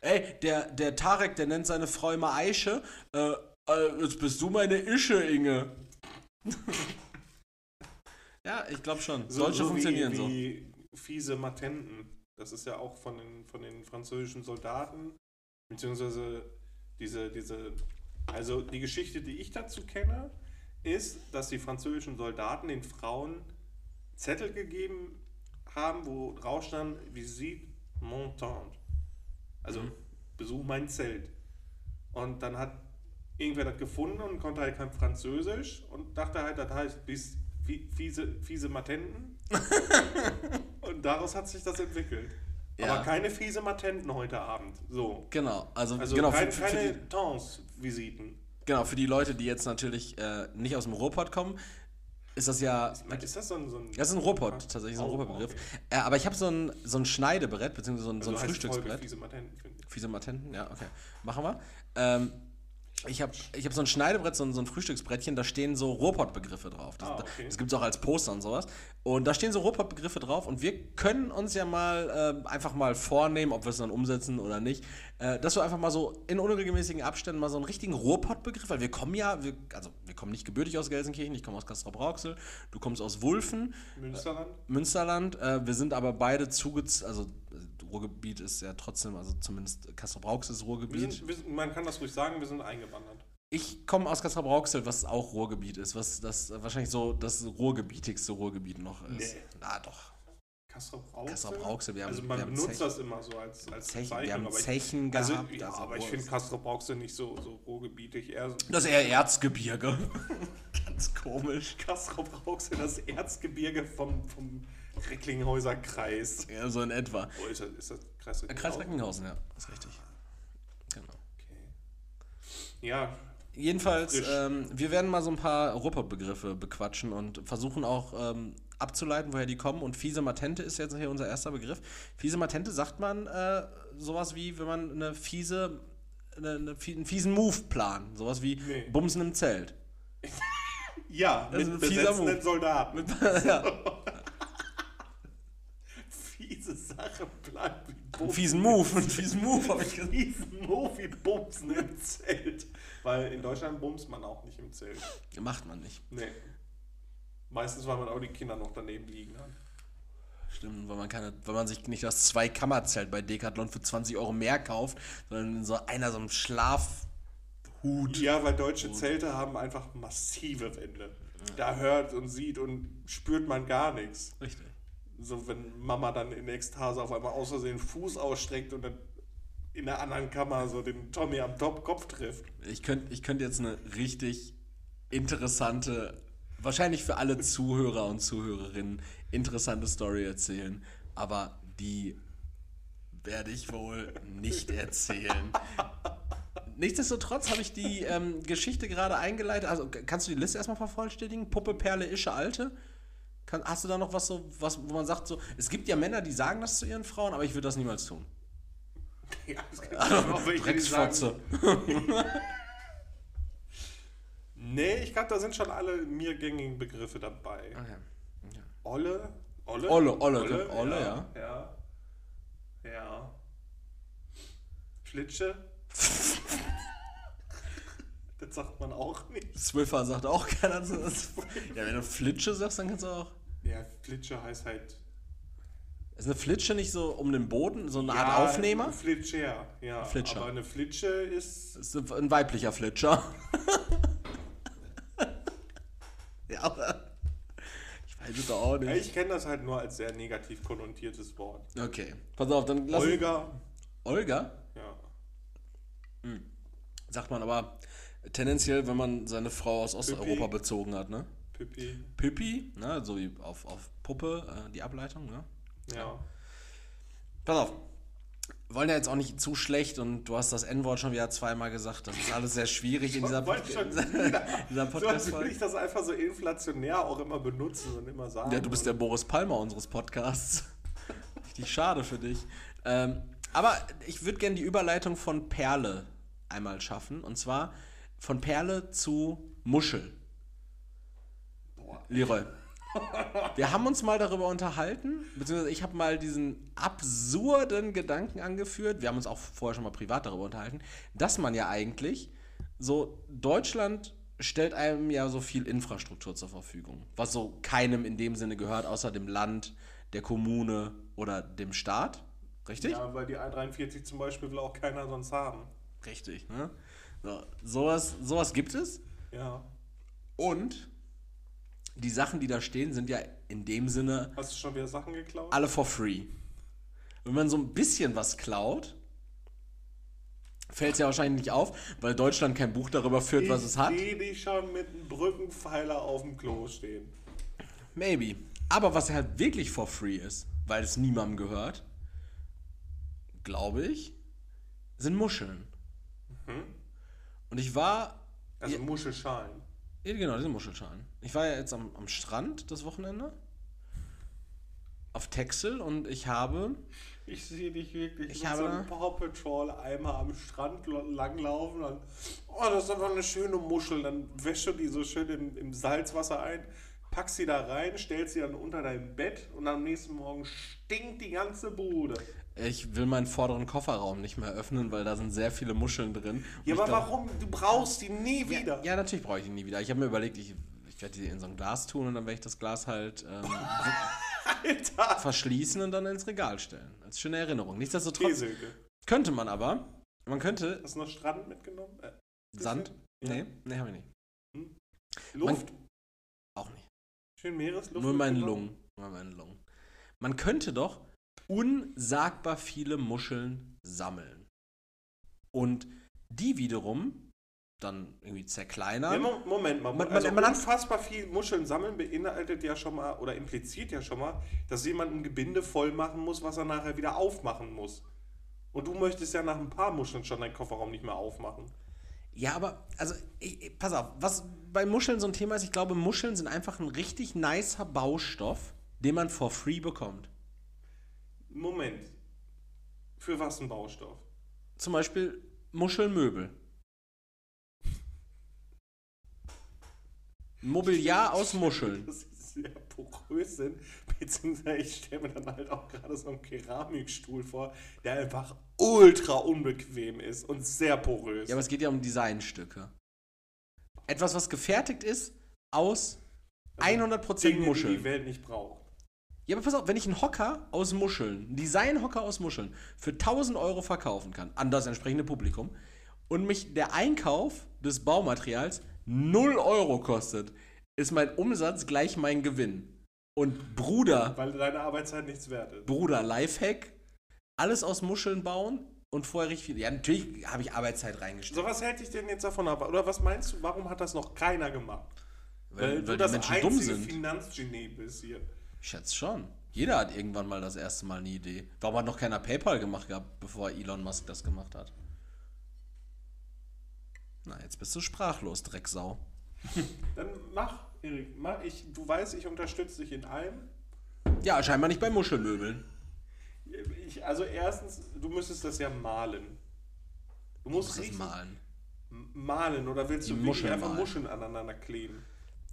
Ey, der, der Tarek, der nennt seine Frau immer Aische. Äh, äh, jetzt bist du meine Ische, Inge. ja, ich glaube schon. Deutsche funktionieren wie, so. wie fiese Matenten. Das ist ja auch von den, von den französischen Soldaten, beziehungsweise diese, diese, also die Geschichte, die ich dazu kenne, ist, dass die französischen Soldaten den Frauen Zettel gegeben haben, wo drauf stand, Visite mon tente. Also Mhm. besuch mein Zelt. Und dann hat irgendwer das gefunden und konnte halt kein Französisch und dachte halt, das heißt bis fie- fiese, fiese Matenten. und daraus hat sich das entwickelt. Ja. Aber keine fiese Matenten heute Abend. So. Genau, also, Also genau, kein, für, für, keine Tons-Visiten. Genau, für die Leute, die jetzt natürlich äh, nicht aus dem Ruhrpott kommen, ist das ja. Ist das so ein. So ein Das ist ein Ruhrpott, tatsächlich so ein Oh, Ruhrpottbegriff. okay. Äh, aber ich habe so ein, so ein Schneidebrett, beziehungsweise so ein, so ein Also Frühstücksbrett. Fiese Matenten. Fiese Matenten, ja, okay. Machen wir. Ähm, ich habe ich hab so ein Schneidebrett, so ein, so ein Frühstücksbrettchen, da stehen so Ruhrpott-Begriffe drauf. Das, Ah, okay. das gibt es auch als Poster und sowas. Und da stehen so Ruhrpott-Begriffe drauf und wir können uns ja mal äh, einfach mal vornehmen, ob wir es dann umsetzen oder nicht, äh, dass wir einfach mal so in unregelmäßigen Abständen mal so einen richtigen Ruhrpott-Begriff, weil wir kommen ja, wir, also wir kommen nicht gebürtig aus Gelsenkirchen, ich komme aus Castrop-Rauxel, du kommst aus Wulfen, Münsterland? Münsterland. Äh, wir sind aber beide zugezogen, also äh, Ruhrgebiet ist ja trotzdem, also zumindest Castrop-Rauxel ist Wir Ruhrgebiet. sind, wir sind, man kann das ruhig sagen, wir sind eingewandert. Ich komme aus Castrop-Rauxel, was auch Ruhrgebiet ist, was das wahrscheinlich so das ruhrgebietigste Ruhrgebiet noch ist. Nee. Na doch. Kastrop-Rauxel? Castrop-Rauxel, wir haben- Also man wir haben benutzt Zech- das immer so als, als Zechen, Bezeichnung, wir haben aber ich- Zechen Also, gehabt. ja, also aber ich finde Kastrop-Rauxel nicht so, so ruhrgebietig, eher so Das ist eher Erzgebirge. Ganz komisch. Kastrop-Rauxel, das Erzgebirge vom, vom Recklinghäuser Kreis. Ja, so in etwa. Oh, ist das, ist das Kreis Äh, Kreis Recklinghausen, ja, ist richtig. Genau. Okay. Ja, Jedenfalls, ähm, wir werden mal so ein paar Ruhrpott-Begriffe bequatschen und versuchen auch ähm, abzuleiten, woher die kommen. Und fiese Matente ist jetzt hier unser erster Begriff. Fiese Matente sagt man äh, sowas wie, wenn man eine fiese, eine, eine, einen fiesen Move plant. Sowas wie Nee. Bumsen im Zelt. ja Das ist mit ein fieser Move. Soldaten. ja, Fiese Sache bleibt Bumsen fiesen Move, einen Zelt. fiesen Move habe ich gesagt. Fiesen Move wie Bumsen im Zelt. Weil in Deutschland bumst man auch nicht im Zelt. Macht man nicht. Nee. Meistens, weil man auch die Kinder noch daneben liegen hat. Stimmt, weil man, keine, weil man sich nicht das Zwei-Kammer-Zelt bei Decathlon für 20 Euro mehr kauft, sondern in so einer so einem Schlafhut. Ja, weil deutsche Zelte haben einfach massive Wände. Da hört und sieht und spürt man gar nichts. Richtig. So, wenn Mama dann in Ekstase auf einmal aus Versehen Fuß ausstreckt und dann in der anderen Kammer so den Tommy am Top Kopf trifft. Ich könnte ich könnt jetzt eine richtig interessante, wahrscheinlich für alle Zuhörer und Zuhörerinnen, interessante Story erzählen, aber die werde ich wohl nicht erzählen. Nichtsdestotrotz habe ich die ähm, Geschichte gerade eingeleitet. Also kannst du die Liste erstmal vervollständigen? Puppe, Perle, Ische, Alte? Kann, hast du da noch was so, was, wo man sagt so, es gibt ja Männer, die sagen das zu ihren Frauen, aber ich würde das niemals tun. Ja, das kann ich auch welche, die sagen, Drecksfotze. Nee, ich glaube, da sind schon alle mir gängigen Begriffe dabei. Okay. okay. Olle? Olle? Olle, Olle, Olle, ja. Ja. Ja. Flitsche? das sagt man auch nicht. Swiffer sagt auch keiner. Ja, wenn du Flitsche sagst, dann kannst du auch. Ja, Flitsche heißt halt. Ist eine Flitsche nicht so um den Boden, so eine Art Ja, Aufnehmer? ein Flitscher, ja. Flitscher. Aber eine Flitsche ist. Ist ein weiblicher Flitscher. ja, aber. Ich weiß es doch auch Ja, nicht. ich kenne das halt nur als sehr negativ konnotiertes Wort. Okay. Pass auf, dann lass. Olga. Olga? Ja. Sagt man aber tendenziell, wenn man seine Frau aus Osteuropa bezogen hat, ne? Pippi. Pippi, ne? So wie auf, auf Puppe, äh, die Ableitung, ne? Ja. Pass auf. Wir wollen ja jetzt auch nicht zu schlecht und du hast das N-Wort schon wieder zweimal gesagt. Das ist alles sehr schwierig in dieser, schon Pod- wieder. dieser So, als würde Podcast-Folge. ich das einfach so inflationär auch immer benutzen und immer sagen. Ja, du bist der Boris Palmer unseres Podcasts. Richtig schade für dich. Ähm, aber ich würde gerne die Überleitung von Perle einmal schaffen. Und zwar von Perle zu Muschel. Boah. Leroy. Wir haben uns mal darüber unterhalten, beziehungsweise ich habe mal diesen absurden Gedanken angeführt, wir haben uns auch vorher schon mal privat darüber unterhalten, dass man ja eigentlich so, Deutschland stellt einem ja so viel Infrastruktur zur Verfügung, was so keinem in dem Sinne gehört, außer dem Land, der Kommune oder dem Staat. Richtig? Ja, weil die 143 zum Beispiel will auch keiner sonst haben. Richtig, ne? So, sowas, sowas gibt es. Ja. Und die Sachen, die da stehen, sind ja in dem Sinne Hast du schon wieder Sachen geklaut? alle for free. Wenn man so ein bisschen was klaut, fällt es ja wahrscheinlich nicht auf, weil Deutschland kein Buch darüber führt, was es hat. Ich sehe dich schon mit einem Brückenpfeiler auf dem Klo stehen. Maybe. Aber was halt wirklich for free ist, weil es niemandem gehört, glaube ich, sind Muscheln. Und ich war, Also Muschelschalen. Ja, genau, diese Muschelschalen. Ich war ja jetzt am, am Strand das Wochenende. Auf Texel und ich habe. Ich sehe dich wirklich Ich mit habe so einem Paw Patrol einmal am Strand langlaufen und oh, das ist einfach eine schöne Muschel. Dann wäschst du die so schön im, im Salzwasser ein, packst sie da rein, stellst sie dann unter dein Bett und am nächsten Morgen stinkt die ganze Bude. Ich will meinen vorderen Kofferraum nicht mehr öffnen, weil da sind sehr viele Muscheln drin. Ja, aber glaub- warum? Du brauchst die nie wieder. Ja, natürlich brauche ich die nie wieder. Ich habe mir überlegt, ich, ich werde die in so ein Glas tun und dann werde ich das Glas halt ähm, Alter! verschließen und dann ins Regal stellen. Als schöne Erinnerung. Nichtsdestotrotz Käsilke. könnte man aber, man könnte Hast du noch Strand mitgenommen? Äh, Sand, Ja. nee, nee, habe ich nicht. Luft? Auch nicht. Schön Meeresluft. Nur mitgenommen? Lungen. Nur in meinen Lungen. Man könnte doch unsagbar viele Muscheln sammeln. Und die wiederum dann irgendwie zerkleinern. Ja, Mo- Moment mal. Man- man- also man unfassbar viel Muscheln sammeln beinhaltet ja schon mal oder impliziert ja schon mal, dass jemand ein Gebinde voll machen muss, was er nachher wieder aufmachen muss. Und du möchtest ja nach ein paar Muscheln schon deinen Kofferraum nicht mehr aufmachen. Ja, aber, also, ich- pass auf, was bei Muscheln so ein Thema ist, ich glaube, Muscheln sind einfach ein richtig nicer Baustoff, den man for free bekommt. Moment. Für was ein Baustoff? Zum Beispiel Muschelmöbel. Mobiliar aus Muscheln. Das ist sehr porös sind, beziehungsweise ich stelle mir dann halt auch gerade so einen Keramikstuhl vor, der einfach ultra unbequem ist und sehr porös. Ja, aber es geht ja um Designstücke. Etwas, was gefertigt ist aus 100% Dinge, die Muscheln. die Welt nicht braucht. Ja, aber pass auf, wenn ich einen Hocker aus Muscheln, einen Designhocker aus Muscheln, für 1000 Euro verkaufen kann, an das entsprechende Publikum, und mich der Einkauf des Baumaterials 0 Euro kostet, ist mein Umsatz gleich mein Gewinn. Und Bruder, Weil deine Arbeitszeit nichts wert ist. Bruder, Lifehack, alles aus Muscheln bauen und vorher richtig viel. Ja, natürlich habe ich Arbeitszeit reingestellt. So, was hält dich denn jetzt davon ab? Oder was meinst du, warum hat das noch keiner gemacht? Weil, du die das Menschen einzige dumm sind. Finanzgenie bist hier. Ich schätze schon. Jeder hat irgendwann mal das erste Mal eine Idee. Warum hat noch keiner PayPal gemacht gehabt, bevor Elon Musk das gemacht hat? Na, jetzt bist du sprachlos, Drecksau. Dann mach, Erik, mach ich, du weißt, ich unterstütze dich in allem. Ja, scheinbar nicht bei Muschelmöbeln. Ich, also erstens, du müsstest das ja malen. Du musst Muss das richtig malen. malen oder willst du Die Muscheln einfach malen. Muscheln aneinander kleben?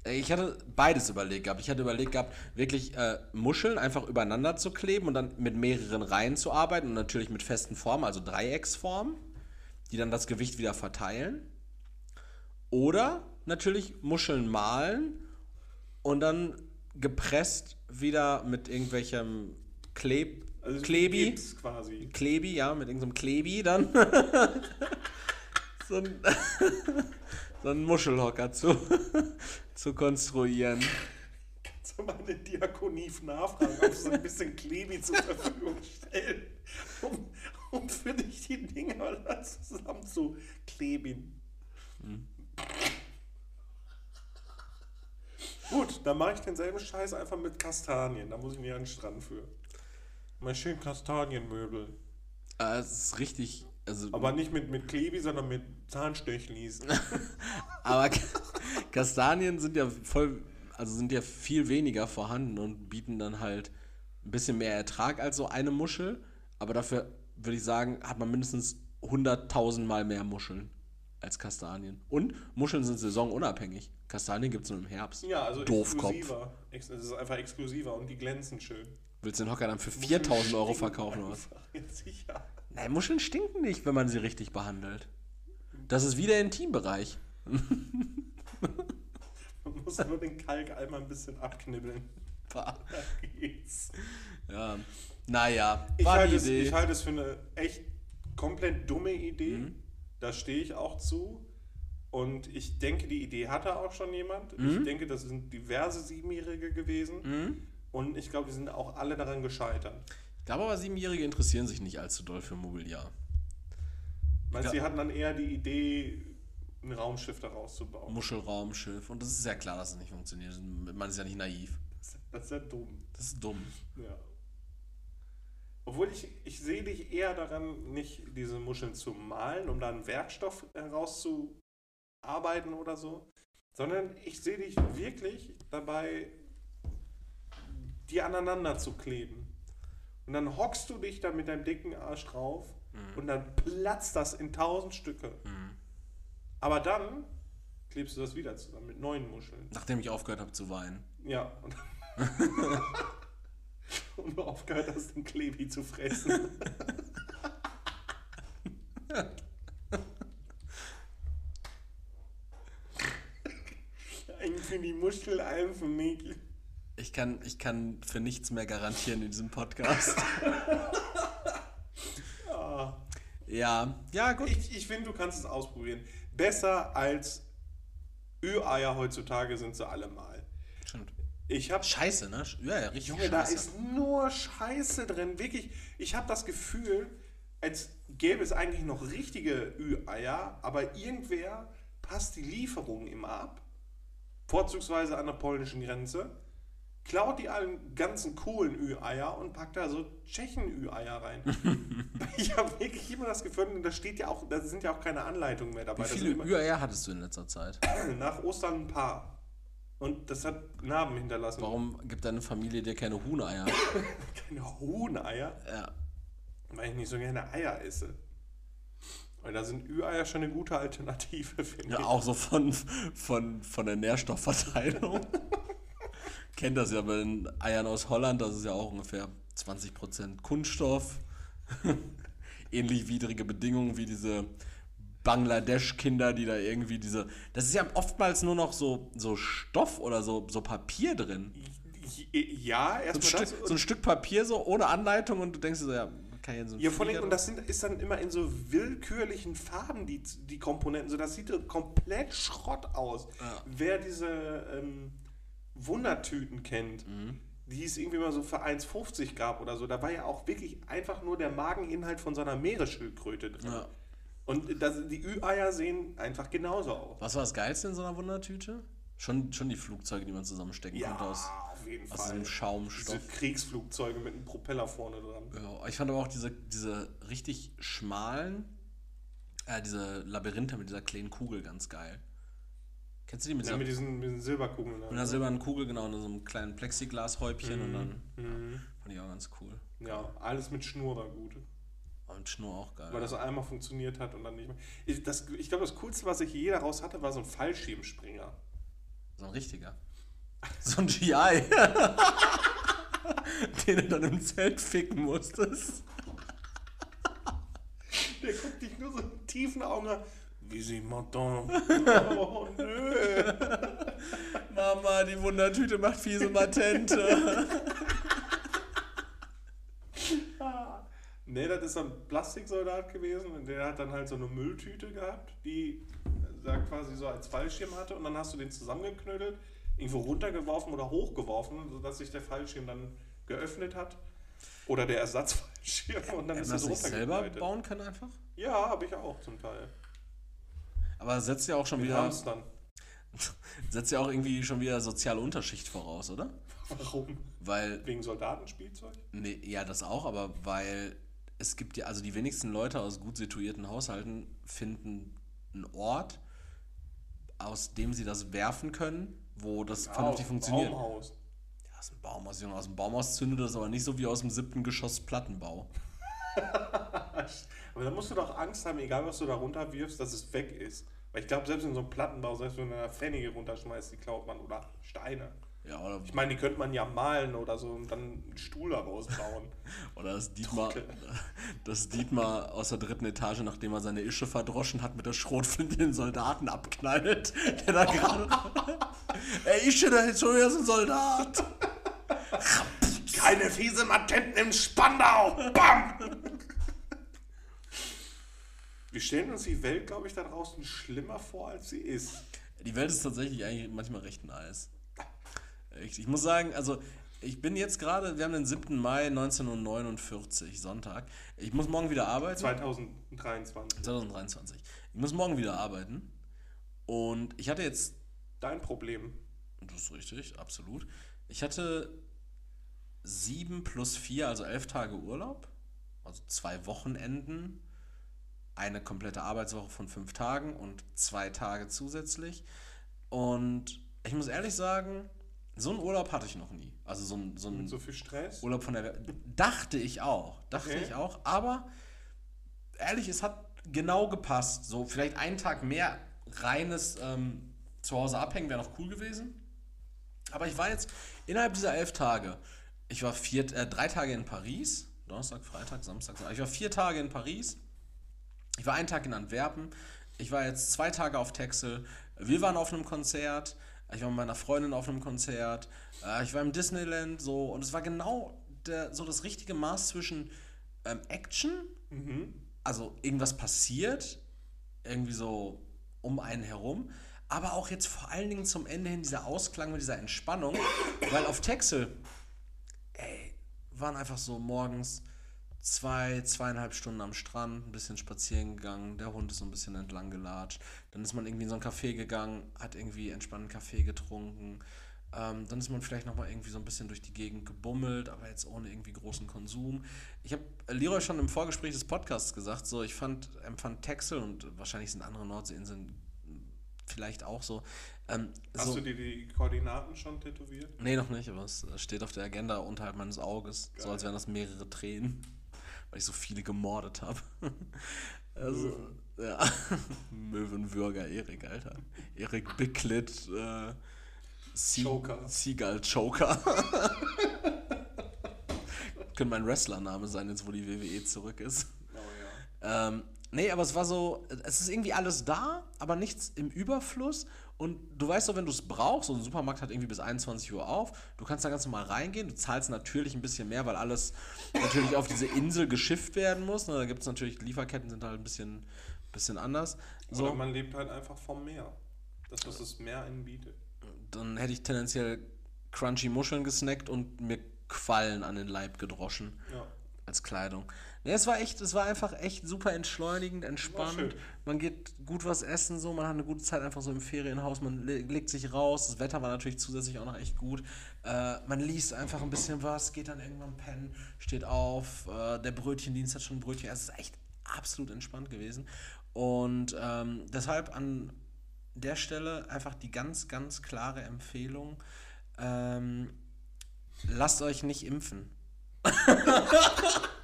Ich hatte beides überlegt gehabt. Ich hatte überlegt gehabt, wirklich äh, Muscheln einfach übereinander zu kleben und dann mit mehreren Reihen zu arbeiten und natürlich mit festen Formen, also Dreiecksformen, die dann das Gewicht wieder verteilen. Oder natürlich Muscheln malen und dann gepresst wieder mit irgendwelchem Kleb Also Klebi. Quasi. Klebi, ja, mit irgendeinem Klebi dann. so, ein, so einen Muschelhocker zu, zu konstruieren. Kannst du mal eine Diakonie nachfragen, ob sie so ein bisschen Klebi zur Verfügung stellen, um, um für dich die Dinger zusammen zu kleben. Gut, dann mache ich denselben Scheiß einfach mit Kastanien. Da muss ich nicht an den Strand für. Mal schön Kastanienmöbel. Äh, es ist richtig. Also, Aber nicht mit, mit Klebi, sondern mit Zahnstechlis. aber Kastanien sind ja voll, also sind ja viel weniger vorhanden und bieten dann halt ein bisschen mehr Ertrag als so eine Muschel. Aber dafür würde ich sagen, hat man mindestens 100.000 Mal mehr Muscheln als Kastanien. Und Muscheln sind saisonunabhängig. Kastanien gibt es nur im Herbst. Ja, also Doofkopf. exklusiver. Ex- Es ist einfach exklusiver und die glänzen schön. Willst du den Hocker dann für 4.000 Euro verkaufen oder was? Ja, sicher. Nein, Muscheln stinken nicht, wenn man sie richtig behandelt. Das ist wie der Intimbereich. Man muss nur den Kalk einmal ein bisschen abknibbeln. Da geht's. Ja. Naja, Ich halte, es, ich halte es für eine echt komplett dumme Idee. Mhm. Da stehe ich auch zu. Und ich denke, die Idee hatte auch schon jemand. Mhm. Ich denke, das sind diverse Siebenjährige gewesen. Und ich glaube, die sind auch alle daran gescheitert. Ich glaube aber, Siebenjährige interessieren sich nicht allzu doll für Mobiliar. Meinst du, sie hatten dann eher die Idee, ein Raumschiff daraus zu bauen? Muschelraumschiff. Und das ist ja klar, dass es nicht funktioniert. Man ist ja nicht naiv. Das ist ja dumm. Das ist dumm. Ja. Obwohl ich, ich sehe dich eher daran, nicht diese Muscheln zu malen, um da einen Werkstoff herauszuarbeiten oder so, sondern ich sehe dich wirklich dabei, die aneinander zu kleben. Und dann hockst du dich da mit deinem dicken Arsch drauf und dann platzt das in tausend Stücke. Aber dann klebst du das wieder zusammen mit neuen Muscheln. Nachdem ich aufgehört habe zu weinen. Ja. Und, und du aufgehört hast, den Klebi zu fressen. Eigentlich sind die Muscheln einfach nicht. Ich kann, ich kann für nichts mehr garantieren in diesem Podcast. Ja, ja, gut. Ich, ich finde, du kannst es ausprobieren. Besser als Ü-Eier heutzutage sind sie allemal. Stimmt. Ich habe Scheiße, ne? Ja, ja, richtig Junge, da scheiße. ist nur Scheiße drin. Wirklich, ich habe das Gefühl, als gäbe es eigentlich noch richtige Ü-Eier, aber irgendwer passt die Lieferung immer ab. Vorzugsweise an der polnischen Grenze. Klaut die allen ganzen coolen Ü-Eier und packt da so Tschechen-Ü-Eier rein. ich habe wirklich immer das Gefühl, da steht ja auch, da sind ja auch keine Anleitungen mehr dabei. Wie viele Ü-Eier hattest du in letzter Zeit? nach Ostern ein paar. Und das hat Narben hinterlassen. Warum gibt deine Familie dir keine Huhneier? Keine Huhneier? Ja. weil ich nicht so gerne Eier esse. Weil da sind Ü-Eier schon eine gute Alternative, finde Ja, ich. auch so von, von, von der Nährstoffverteilung. Kennt das ja bei den Eiern aus Holland, das ist ja auch ungefähr 20% Kunststoff. Ähnlich widrige Bedingungen wie diese Bangladesch-Kinder, die da irgendwie diese. Das ist ja oftmals nur noch so, so Stoff oder so, so Papier drin. Ja, So ein, erstmal Stück, das. so ein Stück Papier so ohne Anleitung und du denkst dir so, ja, kann ich in so einen ja, vor allem, und das sind, ist dann immer in so willkürlichen Farben, die, die Komponenten. So, das sieht so komplett Schrott aus. Ja. Wer diese ähm, Wundertüten kennt, Mhm. die es irgendwie mal so für 1,50 gab oder so, da war ja auch wirklich einfach nur der Mageninhalt von so einer Meeresschildkröte drin. Ja. Und das, die Ü-Eier sehen einfach genauso aus. Was war das Geilste in so einer Wundertüte? Schon, schon die Flugzeuge, die man zusammenstecken Ja, konnte aus, auf jeden aus Fall. diesem Schaumstoff. Diese Kriegsflugzeuge mit einem Propeller vorne dran. Ja, ich fand aber auch diese, diese richtig schmalen, äh, diese Labyrinthe mit dieser kleinen Kugel ganz geil. Kennst du die mit, Ja, mit mit diesen, mit diesen Silberkugeln. ne? einer silbernen Kugel, genau, und so einem kleinen Plexiglashäubchen und dann Mhm. fand ich auch ganz cool. Ja, alles mit Schnur war gut. Mit Schnur auch geil. Weil das einmal funktioniert hat und dann nicht mehr. Ich, das- ich glaube, das Coolste, was ich je daraus hatte, war so ein Fallschirmspringer. So ein richtiger. So ein GI. Den du dann im Zelt ficken musstest. Der guckt dich nur so in tiefen Augen an. Sie Madame. Oh, nö. Mama, die Wundertüte macht fiese Matente. Nee, das ist so ein Plastiksoldat gewesen und der hat dann halt so eine Mülltüte gehabt, die da quasi so als Fallschirm hatte und dann hast du den zusammengeknödelt, irgendwo runtergeworfen oder hochgeworfen, sodass sich der Fallschirm dann geöffnet hat. Oder der Ersatzfallschirm und dann Hätten ist das nicht selber bauen können einfach? Ja, habe ich auch zum Teil. Aber setzt ja auch schon Wir wieder, dann. setzt ja auch irgendwie schon wieder soziale Unterschicht voraus, oder? Warum? Weil, Wegen Soldatenspielzeug? nee, ja, das auch, aber weil es gibt ja, also die wenigsten Leute aus gut situierten Haushalten finden einen Ort, aus dem sie das werfen können, wo das vernünftig Aus dem funktioniert. Baumhaus. Ja, aus dem Baumhaus, Junge, aus dem Baumhaus zündet das aber nicht so wie aus dem siebten Geschoss Plattenbau. Aber da musst du doch Angst haben, egal was du da runterwirfst, dass es weg ist. Weil ich glaube, selbst in so einem Plattenbau, selbst wenn du eine Pfennige runterschmeißt, die klaut man oder Steine. Ja, oder, Ich meine, die könnte man ja malen oder so und dann einen Stuhl daraus bauen. oder das Dietmar, Trockel. das Dietmar aus der dritten Etage, nachdem er seine Ische verdroschen hat, mit der Schrotflinte den Soldaten abknallt, der da gerade. Ey, Ische, da ist schon wieder so ein Soldat! Keine fiese Matenten im Spandau! Bam! Wir stellen uns die Welt, glaube ich, da draußen schlimmer vor, als sie ist. Die Welt ist tatsächlich eigentlich manchmal recht nice. Ich, ich muss sagen, also ich bin jetzt gerade, wir haben den 7. Mai 1949, Sonntag. Ich muss morgen wieder arbeiten. 2023. 2023. Ich muss morgen wieder arbeiten. Und ich hatte jetzt, Dein Problem. das ist richtig, absolut. Ich hatte sieben plus vier, also elf Tage Urlaub. Also zwei Wochenenden. Eine komplette Arbeitswoche von fünf Tagen und zwei Tage zusätzlich. Und ich muss ehrlich sagen, so einen Urlaub hatte ich noch nie. Also so ein, so ein So viel Stress? Urlaub von der Welt. Dachte ich auch. Dachte Okay. ich auch. Aber ehrlich, es hat genau gepasst. So vielleicht einen Tag mehr reines ähm, Zuhause abhängen wäre noch cool gewesen. Aber ich war jetzt innerhalb dieser elf Tage, ich war vier, äh, drei Tage in Paris, Donnerstag, Freitag, Samstag, ich war vier Tage in Paris, ich war einen Tag in Antwerpen, ich war jetzt zwei Tage auf Texel, wir waren auf einem Konzert, ich war mit meiner Freundin auf einem Konzert, äh, ich war im Disneyland, so, und es war genau der, so das richtige Maß zwischen ähm, Action, also irgendwas passiert, irgendwie so um einen herum, aber auch jetzt vor allen Dingen zum Ende hin dieser Ausklang mit dieser Entspannung, weil auf Texel, ey, waren einfach so morgens zwei, zweieinhalb Stunden am Strand, ein bisschen spazieren gegangen, der Hund ist so ein bisschen entlang gelatscht, dann ist man irgendwie in so ein Café gegangen, hat irgendwie entspannten Kaffee getrunken, ähm, dann ist man vielleicht nochmal irgendwie so ein bisschen durch die Gegend gebummelt, aber jetzt ohne irgendwie großen Konsum. Ich habe Leroy schon im Vorgespräch des Podcasts gesagt, so ich fand, empfand Texel und wahrscheinlich sind andere Nordseeinseln vielleicht auch so. Ähm, Hast so du dir die Koordinaten schon tätowiert? Nee, noch nicht, aber es steht auf der Agenda unterhalb meines Auges. So Geil. als wären das mehrere Tränen, weil ich so viele gemordet habe. also, ja. Möwenwürger Erik, Alter. Erik Bicklet, äh. Seagull Choker. Könnte mein Wrestlername sein, jetzt wo die WWE zurück ist. Oh ja. Ähm, nee, aber es war so, es ist irgendwie alles da, aber nichts im Überfluss. Und du weißt doch, wenn du es brauchst, so ein Supermarkt hat irgendwie bis 21 Uhr auf, du kannst da ganz normal reingehen, du zahlst natürlich ein bisschen mehr, weil alles natürlich auf diese Insel geschifft werden muss. Ne, Da gibt es natürlich, Lieferketten sind halt ein bisschen, bisschen anders. Oder So, man lebt halt einfach vom Meer. Das, was das Meer einem bietet. dann hätte ich tendenziell crunchy Muscheln gesnackt und mir Quallen an den Leib gedroschen. Ja. als Kleidung. Nee, es war echt, es war einfach echt super entschleunigend, entspannt. Man geht gut was essen, so, man hat eine gute Zeit einfach so im Ferienhaus, man le legt sich raus. Das Wetter war natürlich zusätzlich auch noch echt gut. Äh, man liest einfach ein bisschen was, geht dann irgendwann pennen, steht auf. Äh, der Brötchendienst hat schon ein Brötchen. Es ist echt absolut entspannt gewesen. Und ähm, deshalb an der Stelle einfach die ganz, ganz klare Empfehlung. Ähm, lasst euch nicht impfen.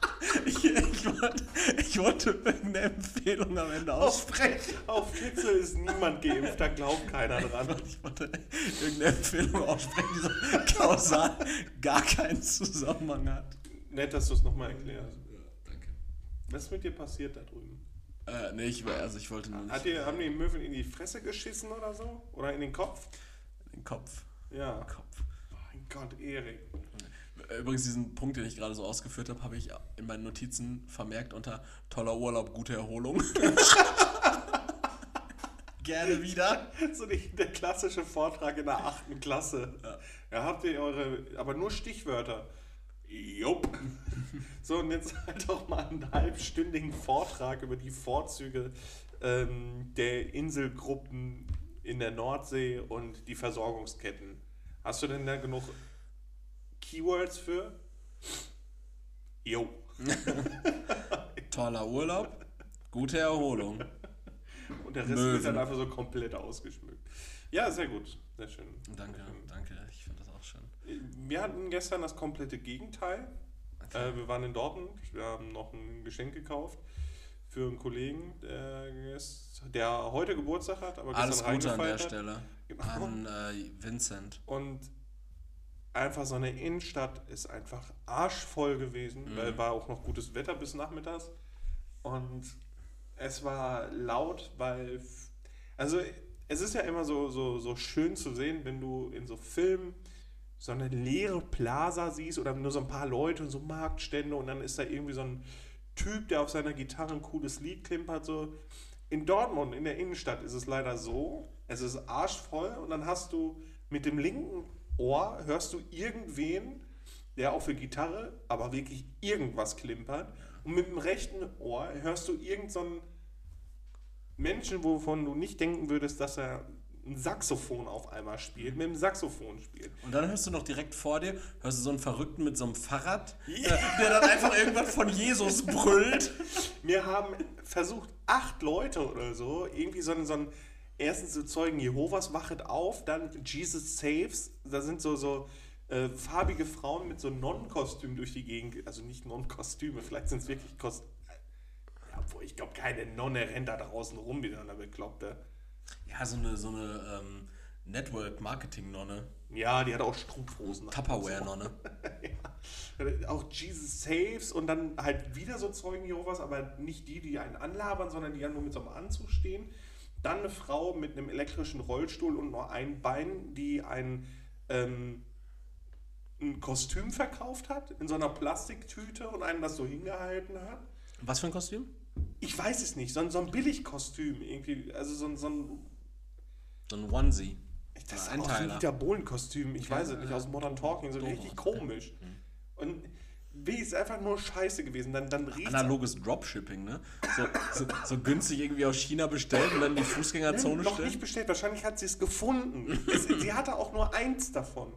ich, ich, wollte, ich wollte irgendeine Empfehlung am Ende aussprechen. Auf Kitzel ist niemand geimpft, da glaubt keiner dran. Ich wollte irgendeine Empfehlung aussprechen, die so kausal gar keinen Zusammenhang hat. Nett, dass du es nochmal erklärst. Ja, danke. Was ist mit dir passiert da drüben? Äh, nee, ich, also ich wollte nur nicht Hat dir, haben die Möwen in die Fresse geschissen oder so? Oder in den Kopf? den Kopf. Ja. Kopf. Mein Gott, Erik. Übrigens, diesen Punkt, den ich gerade so ausgeführt habe, habe ich in meinen Notizen vermerkt unter toller Urlaub, gute Erholung. Gerne wieder. So die, der klassische Vortrag in der achten Klasse. Ja. Ja, habt ihr eure, aber nur Stichwörter. Jupp. So, und jetzt halt doch mal einen halbstündigen Vortrag über die Vorzüge ähm, der Inselgruppen in der Nordsee und die Versorgungsketten. Hast du denn da genug Keywords für? Jo. Toller Urlaub, gute Erholung. Und der Rest Möwen. wird dann einfach so komplett ausgeschmückt. Ja, sehr gut. Sehr schön. Danke, Sehr schön. danke. Ich finde das auch schön. Wir hatten gestern das komplette Gegenteil. Äh, wir waren in Dortmund, wir haben noch ein Geschenk gekauft für einen Kollegen, der, der heute Geburtstag hat, aber Alles Gute an der hat. Stelle. Genau. An äh, Vincent. Und einfach so eine Innenstadt ist einfach arschvoll gewesen, Mhm. weil war auch noch gutes Wetter bis nachmittags. Und es war laut, weil. Also, es ist ja immer so, so, so schön zu sehen, wenn du in so Filmen so eine leere Plaza siehst oder nur so ein paar Leute und so Marktstände und dann ist da irgendwie so ein Typ, der auf seiner Gitarre ein cooles Lied klimpert. So. In Dortmund, in der Innenstadt, ist es leider so, es ist arschvoll und dann hast du mit dem linken Ohr, hörst du irgendwen, der auch für Gitarre, aber wirklich irgendwas klimpert und mit dem rechten Ohr hörst du irgendeinen so Menschen, wovon du nicht denken würdest, dass er ein Saxophon auf einmal spielt, mit dem Saxophon spielt. Und dann hörst du noch direkt vor dir, hörst du so einen Verrückten mit so einem Fahrrad, Ja. äh, der dann einfach irgendwas von Jesus brüllt. Mir haben versucht, acht Leute oder so, irgendwie so einen, so einen erstens so Zeugen Jehovas wachet auf, dann Jesus Saves, da sind so, so äh, farbige Frauen mit so Nonnenkostümen durch die Gegend, also nicht Nonnenkostüme, vielleicht sind es wirklich Kostüme. Ja, obwohl ich glaube, keine Nonne rennt da draußen rum wie so eine Bekloppte. Ja, so eine, so eine ähm, Network-Marketing-Nonne. Ja, die hat auch Strumpfhosen. Tupperware-Nonne. ja. Auch Jesus Saves und dann halt wieder so Zeugen Jehovas, aber nicht die, die einen anlabern, sondern die ja nur mit so einem Anzug stehen. Dann eine Frau mit einem elektrischen Rollstuhl und nur ein Bein, die ein, ähm, ein Kostüm verkauft hat, in so einer Plastiktüte und einem das so hingehalten hat. Was für ein Kostüm? Ich weiß es nicht, so ein, so ein Billigkostüm irgendwie, also so ein, so ein So ein Onesie. das ist ein. Dieter Bohlen-Kostüm, ich weiß es nicht, ja. aus Modern Talking, so richtig ja. komisch. Und wie ist einfach nur scheiße gewesen. Dann, dann Analoges Dropshipping, ne? So, so, so günstig irgendwie aus China bestellt und dann die Fußgängerzone noch stellen. nicht bestellt. Wahrscheinlich hat sie es gefunden. es, sie hatte auch nur eins davon.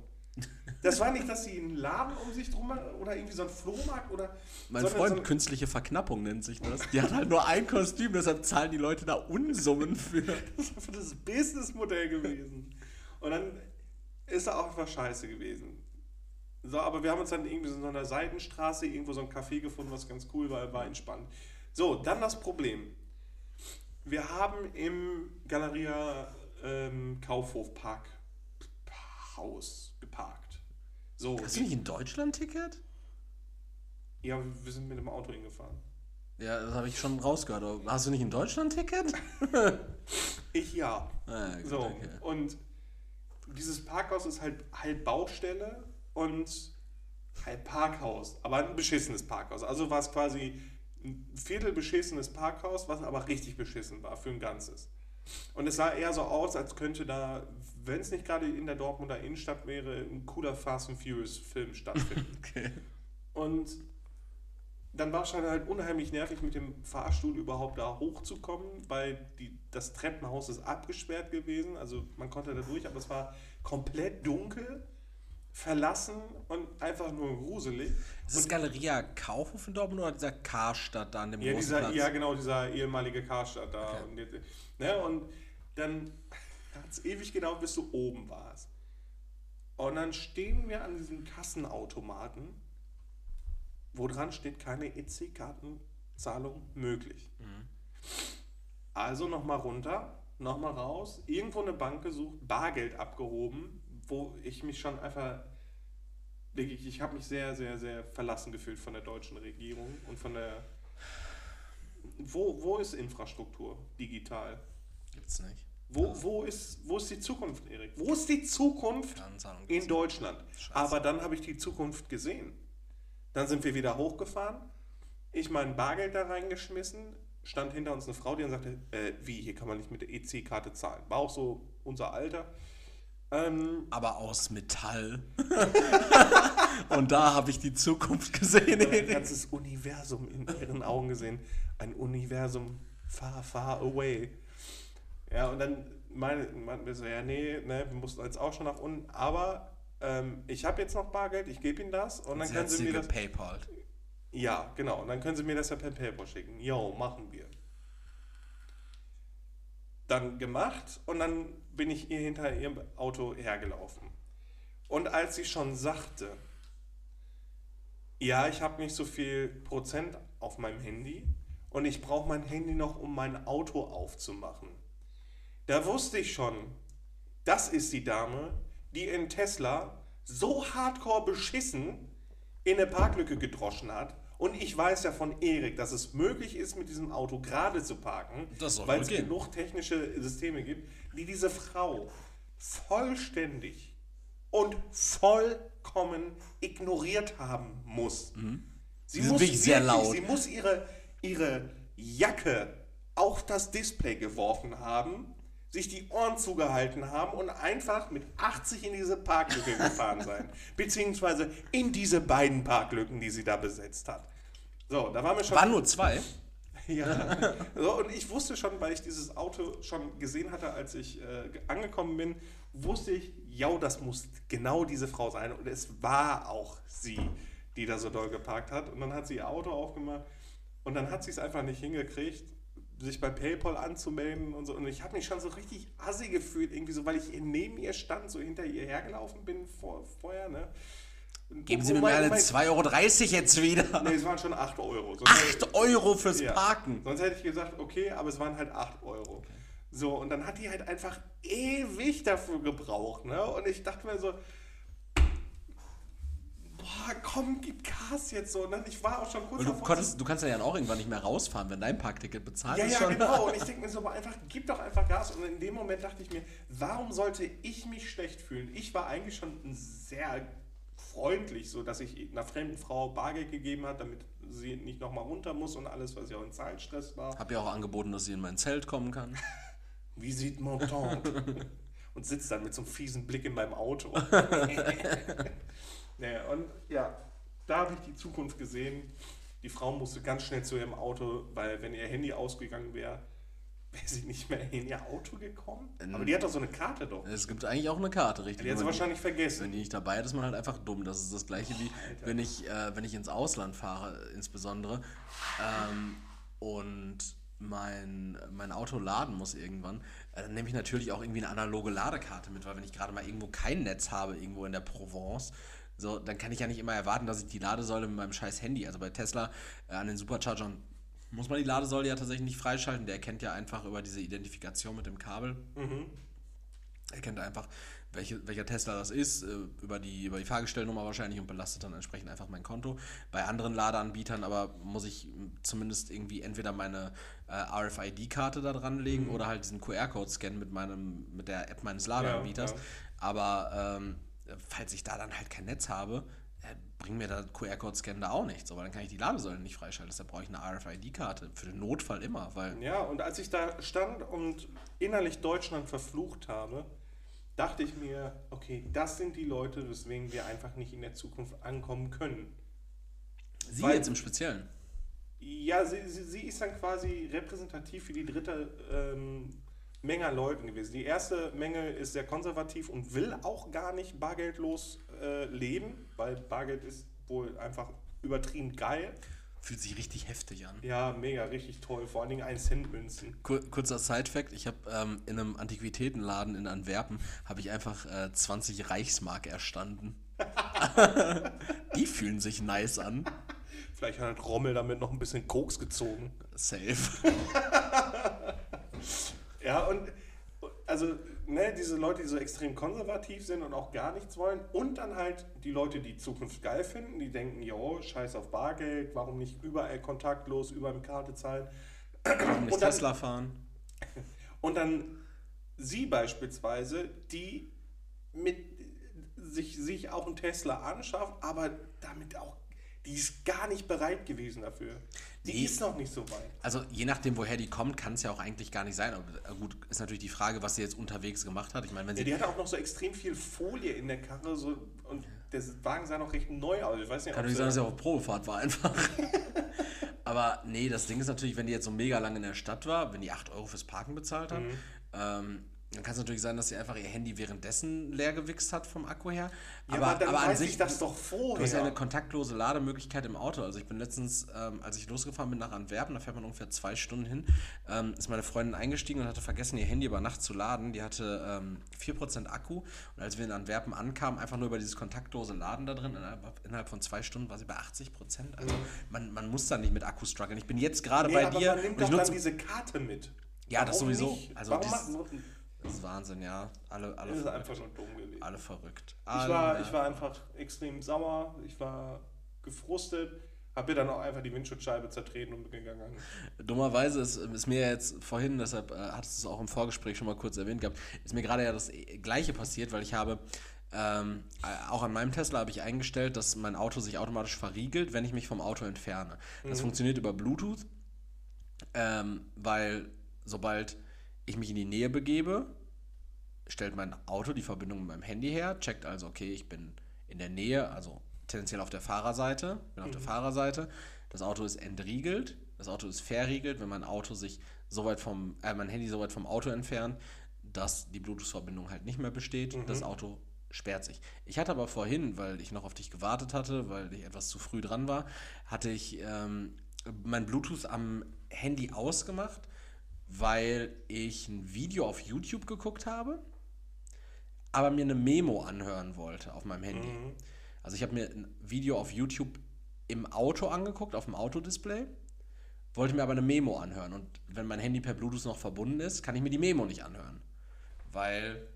Das war nicht, dass sie einen Laden um sich drum hat oder irgendwie so ein Flohmarkt oder. Mein Freund, so künstliche Verknappung nennt sich das. Die hat halt nur ein Kostüm, deshalb zahlen die Leute da Unsummen für. Das ist einfach das Businessmodell gewesen. Und dann ist er auch einfach scheiße gewesen. So, aber wir haben uns dann irgendwie so in einer Seitenstraße irgendwo so ein Café gefunden, was ganz cool war, war entspannt. So, dann das Problem. Wir haben im Galeria ähm, Kaufhof Park Haus geparkt. So, Hast du nicht ein Deutschland-Ticket? ja, wir sind mit dem Auto hingefahren. Ja, das habe ich schon rausgehört. Hast du nicht ein Deutschland-Ticket? Ich ja. Ah, gut, So, okay. und dieses Parkhaus ist halt halb Baustelle und halb Parkhaus, aber ein beschissenes Parkhaus. Also war es quasi ein Viertel beschissenes Parkhaus, was aber richtig beschissen war für ein Ganzes. Und es sah eher so aus, als könnte da, wenn es nicht gerade in der Dortmunder Innenstadt wäre, ein cooler Fast and Furious Film stattfinden. okay. Und dann war es halt unheimlich nervig, mit dem Fahrstuhl überhaupt da hochzukommen, weil die, das Treppenhaus ist abgesperrt gewesen. Also man konnte da durch, aber es war komplett dunkel, verlassen und einfach nur gruselig. Ist das Galeria Kaufhof in Dortmund oder dieser Karstadt da an dem Ja, dieser, Platz? ja, genau, dieser ehemalige Karstadt da. Okay. Und, jetzt- ne, und dann hat es ewig gedauert, bis du oben warst. Und dann stehen wir an diesem Kassenautomaten, wo dran steht, keine EC-Kartenzahlung möglich. Also nochmal runter, nochmal raus, irgendwo eine Bank gesucht, Bargeld abgehoben, wo ich mich schon einfach, wirklich, ich habe mich sehr, sehr, sehr verlassen gefühlt von der deutschen Regierung und von der wo, wo ist Infrastruktur digital? Gibt's nicht. Wo, wo, ist, wo ist die Zukunft, Erik? Wo ist die Zukunft in Deutschland? Scheiße. Aber dann habe ich die Zukunft gesehen. Dann sind wir wieder hochgefahren. Ich mein Bargeld da reingeschmissen. Stand hinter uns eine Frau, die dann sagte, äh, wie, hier kann man nicht mit der EC-Karte zahlen. War auch so unser Alter. Ähm, Aber aus Metall. und da habe ich die Zukunft gesehen. ein Erik. ganzes Universum in ihren Augen gesehen. Ein Universum far, far away. Ja, und dann meinten wir so, ja, nee, ne, wir mussten jetzt auch schon nach unten, aber ähm, ich habe jetzt noch Bargeld, ich gebe Ihnen das und dann Sie können Sie mir das. gepaypalt. Ja, genau, und dann können Sie mir das ja per PayPal schicken. Jo, machen wir. Dann gemacht und dann bin ich ihr hinter ihrem Auto hergelaufen. Und als sie schon sagte, ja, ich habe nicht so viel Prozent auf meinem Handy und ich brauche mein Handy noch, um mein Auto aufzumachen. Da wusste ich schon, das ist die Dame, die in Tesla so hardcore beschissen in eine Parklücke gedroschen hat. Und ich weiß ja von Erik, dass es möglich ist, mit diesem Auto gerade zu parken, weil es gehen. genug technische Systeme gibt, die diese Frau vollständig und vollkommen ignoriert haben muss. Sie Mhm. Die sind wirklich sehr laut. Sie muss ihre, ihre Jacke auf das Display geworfen haben, sich die Ohren zugehalten haben und einfach mit 80 in diese Parklücke gefahren sein. Beziehungsweise in diese beiden Parklücken, die sie da besetzt hat. So, da waren wir schon. Waren nur zwei. Ja. So, und ich wusste schon, weil ich dieses Auto schon gesehen hatte, als ich äh, angekommen bin, wusste ich, ja, das muss genau diese Frau sein. Und es war auch sie, die da so doll geparkt hat. Und dann hat sie ihr Auto aufgemacht und dann hat sie es einfach nicht hingekriegt, sich bei PayPal anzumelden und so. Und ich habe mich schon so richtig assi gefühlt, irgendwie so, weil ich neben ihr stand, so hinter ihr hergelaufen bin vor, vorher, ne? Geben Sie mir mal eine 2,30 Euro jetzt wieder. Nee, es waren schon 8 Euro. Sonst 8 Euro fürs ja. Parken. Sonst hätte ich gesagt, okay, aber es waren halt 8 Euro. So, und dann hat die halt einfach ewig dafür gebraucht, ne? Und ich dachte mir so, boah, komm, gib Gas jetzt so. Und dann, ich war auch schon kurz du, konntest, du kannst ja dann auch irgendwann nicht mehr rausfahren, wenn dein Parkticket bezahlt ja, ist. Ja, schon. genau. Und ich denke mir so, einfach, gib doch einfach Gas. Und in dem Moment dachte ich mir, warum sollte ich mich schlecht fühlen? Ich war eigentlich schon sehr freundlich, so dass ich einer fremden Frau Bargeld gegeben hat, damit sie nicht nochmal runter muss und alles, was ja auch in Zahlenstress war. Hab ja auch angeboten, dass sie in mein Zelt kommen kann. Wie sieht mon tante? und sitzt dann mit so einem fiesen Blick in meinem Auto. Naja, und ja, da habe ich die Zukunft gesehen. Die Frau musste ganz schnell zu ihrem Auto, weil wenn ihr Handy ausgegangen wäre, wäre sie nicht mehr in ihr Auto gekommen. Aber die hat doch so eine Karte doch. Es gibt eigentlich auch eine Karte, richtig? Die hat sie wahrscheinlich vergessen. Wenn die nicht dabei ist, ist man halt einfach dumm. Das ist das gleiche wie, wenn ich, äh, wenn ich ins Ausland fahre, insbesondere. Ähm, und mein, mein Auto laden muss irgendwann, äh, dann nehme ich natürlich auch irgendwie eine analoge Ladekarte mit, weil wenn ich gerade mal irgendwo kein Netz habe, irgendwo in der Provence, so, dann kann ich ja nicht immer erwarten, dass ich die Ladesäule mit meinem scheiß Handy, also bei Tesla äh, an den Superchargern muss man die Ladesäule ja tatsächlich nicht freischalten. Der erkennt ja einfach über diese Identifikation mit dem Kabel. Mhm. Er kennt einfach, welche, welcher Tesla das ist, äh, über die, über die Fahrgestellnummer wahrscheinlich und belastet dann entsprechend einfach mein Konto. Bei anderen Ladeanbietern aber muss ich zumindest irgendwie entweder meine äh, RFID-Karte da dran legen mhm. oder halt diesen QR-Code scannen mit, meinem, mit der App meines Ladeanbieters. Ja, ja. Aber ähm, falls ich da dann halt kein Netz habe, äh, bringen mir der da auch nichts, aber dann kann ich die Ladesäule nicht freischalten. Deshalb brauche ich eine RFID-Karte für den Notfall immer. Weil ja, und als ich da stand und innerlich Deutschland verflucht habe, dachte ich mir, okay, das sind die Leute, weswegen wir einfach nicht in der Zukunft ankommen können. Sie weil, jetzt im Speziellen? Ja, sie, sie, sie, ist dann quasi repräsentativ für die dritte ähm, Menge an Leuten gewesen. Die erste Menge ist sehr konservativ und will auch gar nicht bargeldlos äh, leben, weil Bargeld ist wohl einfach übertrieben geil. Fühlt sich richtig heftig an. Ja, mega, richtig toll. Vor allen Dingen 1 Cent Münzen. Kur kurzer Side-Fact, ich habe ähm, in einem Antiquitätenladen in Antwerpen habe ich einfach äh, 20 Reichsmark erstanden. Die fühlen sich nice an. Vielleicht hat Rommel damit noch ein bisschen Koks gezogen. Safe. Ja, und also ne, diese Leute, die so extrem konservativ sind und auch gar nichts wollen. Und dann halt die Leute, die Zukunft geil finden, die denken, jo, scheiß auf Bargeld, warum nicht überall kontaktlos, überall mit Karte zahlen. Warum nicht dann, Tesla fahren? Und dann sie beispielsweise, die mit sich, sich auch ein Tesla anschafft, aber damit auch die ist gar nicht bereit gewesen dafür. Die nee. ist noch nicht so weit. Also je nachdem, woher die kommt, kann es ja auch eigentlich gar nicht sein. Aber äh, gut, ist natürlich die Frage, was sie jetzt unterwegs gemacht hat. Ich meine, wenn ja, die hatte auch noch so extrem viel Folie in der Karre so, und der Wagen sah noch recht neu aus. Ich weiß nicht, kann natürlich sein, dass er auf Probefahrt war einfach. aber nee, das Ding ist natürlich, wenn die jetzt so mega lange in der Stadt war, wenn die 8 Euro fürs Parken bezahlt hat, mhm. ähm, dann kann es natürlich sein, dass sie einfach ihr Handy währenddessen leer gewichst hat vom Akku her. Ja, aber, aber, dann aber an sich, das doch vorher. Du hast ja eine kontaktlose Lademöglichkeit im Auto. Also ich bin letztens, ähm, als ich losgefahren bin nach Antwerpen, da fährt man ungefähr zwei Stunden hin, ähm, ist meine Freundin eingestiegen und hatte vergessen, ihr Handy über Nacht zu laden. Die hatte ähm, 4% Akku und als wir in Antwerpen ankamen, einfach nur über dieses kontaktlose Laden da drin, innerhalb, von zwei Stunden war sie bei 80%. Also mhm. man, man muss da nicht mit Akku strugglen. Ich bin jetzt gerade nee, bei aber dir. Man nimmt doch dann diese Karte mit. Ja, Warum das sowieso. Nicht? Also Warum das ist Wahnsinn, ja. Alle, alle das ist einfach nur dumm gewesen. Alle verrückt. Alle, ich, war, ich war einfach extrem sauer, ich war gefrustet, habe mir dann auch einfach die Windschutzscheibe zertreten und bin gegangen. Dummerweise ist, ist mir jetzt vorhin, deshalb äh, hattest du es auch im Vorgespräch schon mal kurz erwähnt gehabt, ist mir gerade ja das Gleiche passiert, weil ich habe ähm, auch an meinem Tesla habe ich eingestellt, dass mein Auto sich automatisch verriegelt, wenn ich mich vom Auto entferne. Das mhm. funktioniert über Bluetooth, ähm, weil sobald ich mich in die Nähe begebe, stellt mein Auto die Verbindung mit meinem Handy her, checkt also, okay, ich bin in der Nähe, also tendenziell auf der Fahrerseite, bin auf mhm. der Fahrerseite. Das Auto ist entriegelt, das Auto ist verriegelt, wenn mein Auto sich so weit vom, äh, mein Handy so weit vom Auto entfernt, dass die Bluetooth-Verbindung halt nicht mehr besteht. Mhm. Das Auto sperrt sich. Ich hatte aber vorhin, weil ich noch auf dich gewartet hatte, weil ich etwas zu früh dran war, hatte ich ähm, mein Bluetooth am Handy ausgemacht weil ich ein Video auf YouTube geguckt habe, aber mir eine Memo anhören wollte auf meinem Handy. Also ich habe mir ein Video auf YouTube im Auto angeguckt, auf dem Autodisplay, wollte mir aber eine Memo anhören. Und wenn mein Handy per Bluetooth noch verbunden ist, kann ich mir die Memo nicht anhören, weil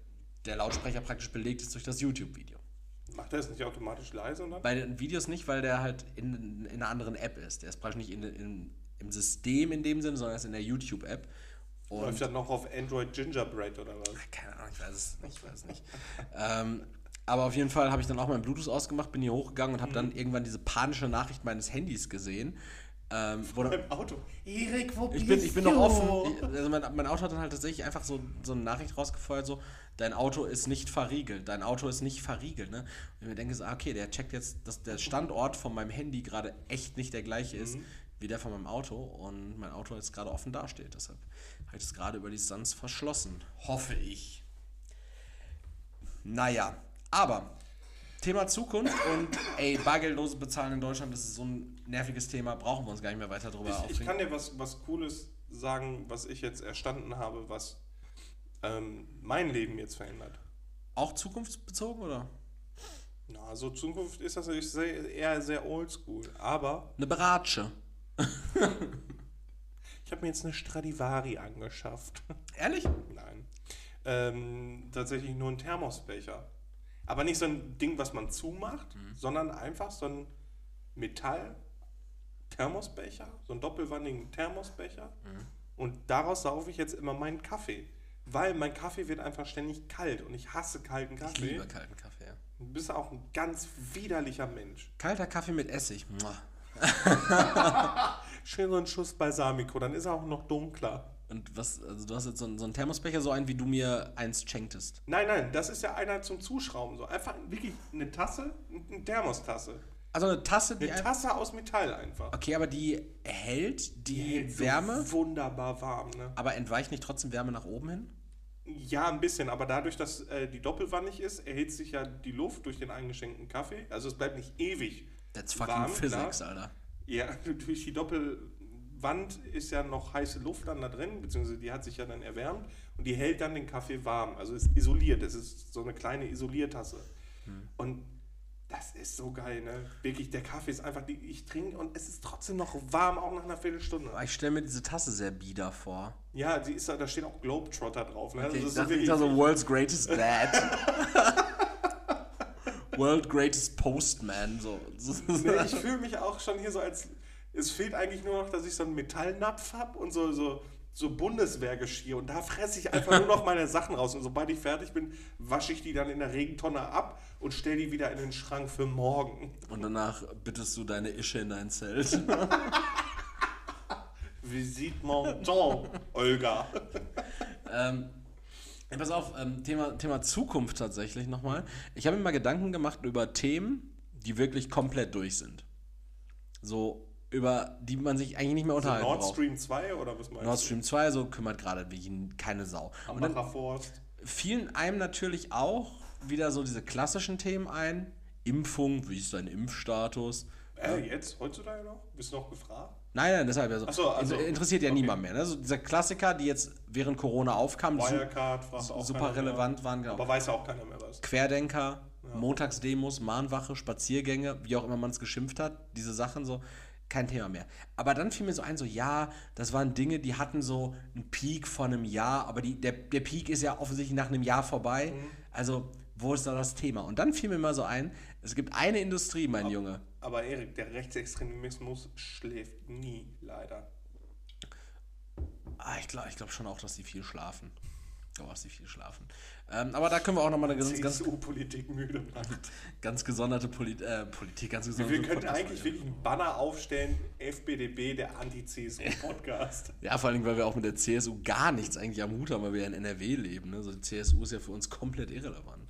der Lautsprecher praktisch belegt ist durch das YouTube-Video. Macht er es nicht automatisch leise dann? Bei den Videos nicht, weil der halt in, in einer anderen App ist. Der ist praktisch nicht in, in, im System in dem Sinne, sondern er ist in der YouTube-App. Und Läuft das noch auf Android Gingerbread oder was? keine Ahnung, ich weiß es nicht. Ich weiß es nicht. ähm, aber auf jeden Fall habe ich dann auch mein Bluetooth ausgemacht, bin hier hochgegangen und habe dann irgendwann diese panische Nachricht meines Handys gesehen. Ähm, wo dann, Im Auto. Erik, wo ich bin, ich bin noch offen. Ich, also mein, mein Auto hat dann halt tatsächlich einfach so, so eine Nachricht rausgefeuert, so, dein Auto ist nicht verriegelt, dein Auto ist nicht verriegelt. Ne? Und ich mir denke so, ah, okay, der checkt jetzt, dass der Standort von meinem Handy gerade echt nicht der gleiche ist wie der von meinem Auto und mein Auto jetzt gerade offen dasteht. Deshalb habe ich es gerade über Distanz verschlossen. Hoffe ich. Naja, aber Thema Zukunft und ey, bargeldlose Bezahlen in Deutschland, das ist so ein nerviges Thema, brauchen wir uns gar nicht mehr weiter drüber Ich, ich aufregen. kann dir was, was Cooles sagen, was ich jetzt erstanden habe, was ähm, mein Leben jetzt verändert. Auch zukunftsbezogen oder? Na, so Zukunft ist das natürlich sehr, eher sehr oldschool. Aber Eine Beratsche. ich habe mir jetzt eine Stradivari angeschafft. Ehrlich? Nein. Ähm, tatsächlich nur ein Thermosbecher. Aber nicht so ein Ding, was man zumacht, sondern einfach so ein Metall-Thermosbecher, so einen doppelwandigen Thermosbecher. Und daraus saufe ich jetzt immer meinen Kaffee. Weil mein Kaffee wird einfach ständig kalt und ich hasse kalten Ich Kaffee. liebe kalten Kaffee. Ja. Du bist auch ein ganz widerlicher Mensch. Kalter Kaffee mit Essig. Schön so ein Schuss Balsamico, dann ist er auch noch dunkler. Und was, also du hast jetzt so einen, so einen Thermosbecher, so einen, wie du mir eins schenktest. Nein, nein, das ist ja einer zum Zuschrauben. So einfach wirklich eine Tasse, eine Thermostasse. Also eine Tasse, die Eine. Tasse aus Metall einfach. Okay, aber die hält die, hält so Wärme, Wunderbar warm, ne? aber entweicht nicht trotzdem Wärme nach oben hin? Ja, ein bisschen, aber dadurch, dass äh, die doppelwandig ist, erhitzt sich ja die Luft durch den eingeschenkten Kaffee. Also es bleibt nicht ewig. That's fucking warm, Physics, klar. Alter. Ja, durch die Doppelwand ist ja noch heiße Luft dann da drin, beziehungsweise die hat sich ja dann erwärmt und die hält dann den Kaffee warm. Also ist isoliert. Es ist so eine kleine Isoliertasse. Und das ist so geil, ne? Wirklich, der Kaffee ist einfach, die, ich trinke und es ist trotzdem noch warm, auch nach einer Viertelstunde. Ich stelle mir diese Tasse sehr bieder vor. Ja, die ist, da da steht auch Globetrotter drauf. Ne? Okay, Also ich das ist dachte, wirklich- ich dachte so World's Greatest Dad. World Greatest Postman. So. Nee, ich fühle mich auch schon hier so als. Es fehlt eigentlich nur noch, dass ich so einen Metallnapf habe und so, so, so Bundeswehrgeschirr. Und da fresse ich einfach nur noch meine Sachen raus. Und sobald ich fertig bin, wasche ich die dann in der Regentonne ab und stelle die wieder in den Schrank für morgen. Und danach bittest du deine Ische in dein Zelt. Visite mon temps, Olga. ähm, ja, pass auf, ähm, Thema, Thema Zukunft tatsächlich nochmal. Ich habe mir mal Gedanken gemacht über Themen, die wirklich komplett durch sind. So, über die man sich eigentlich nicht mehr unterhalten Nord braucht. Stream 2 oder was meinst Nord Stream 2, so kümmert gerade wirklich keine Sau. du? Und Forst. fielen einem natürlich auch wieder so diese klassischen Themen ein. Impfung, wie ist dein Impfstatus? Äh, jetzt? Heutzutage noch? Bist du noch gefragt? Nein, nein, deshalb ja so. Also- Inter- interessiert ja okay. niemand mehr. Ne? So dieser Klassiker, die jetzt während Corona aufkamen, su Wirecard auch super mehr. relevant waren, genau. Aber weiß ja auch keiner mehr was. Querdenker, Montagsdemos, Mahnwache, Spaziergänge, wie auch immer man es geschimpft hat, diese Sachen so, kein Thema mehr. Aber dann fiel mir so ein, so ja, das waren Dinge, die hatten so einen Peak von einem Jahr, aber die, der, der Peak ist ja offensichtlich nach einem Jahr vorbei. Mhm. Also, wo ist da das Thema? Und dann fiel mir mal so ein, es gibt eine Industrie, mein Junge. Aber Erik, der Rechtsextremismus schläft nie, leider. Ah, ich glaube ich glaub schon auch, dass die viel schlafen. Ich glaube, dass die viel schlafen. Ähm, aber da können wir auch nochmal eine ganz, ganz, CSU-Politik müde macht. ganz gesonderte Polit äh, Politik, ganz gesonderte Wir könnten eigentlich wirklich einen Banner aufstellen, FBDB, der Anti-CSU-Podcast. Ja, vor allem, weil wir auch mit der CSU gar nichts eigentlich am Hut haben, weil wir ja in NRW leben. Ne? So, die CSU ist ja für uns komplett irrelevant.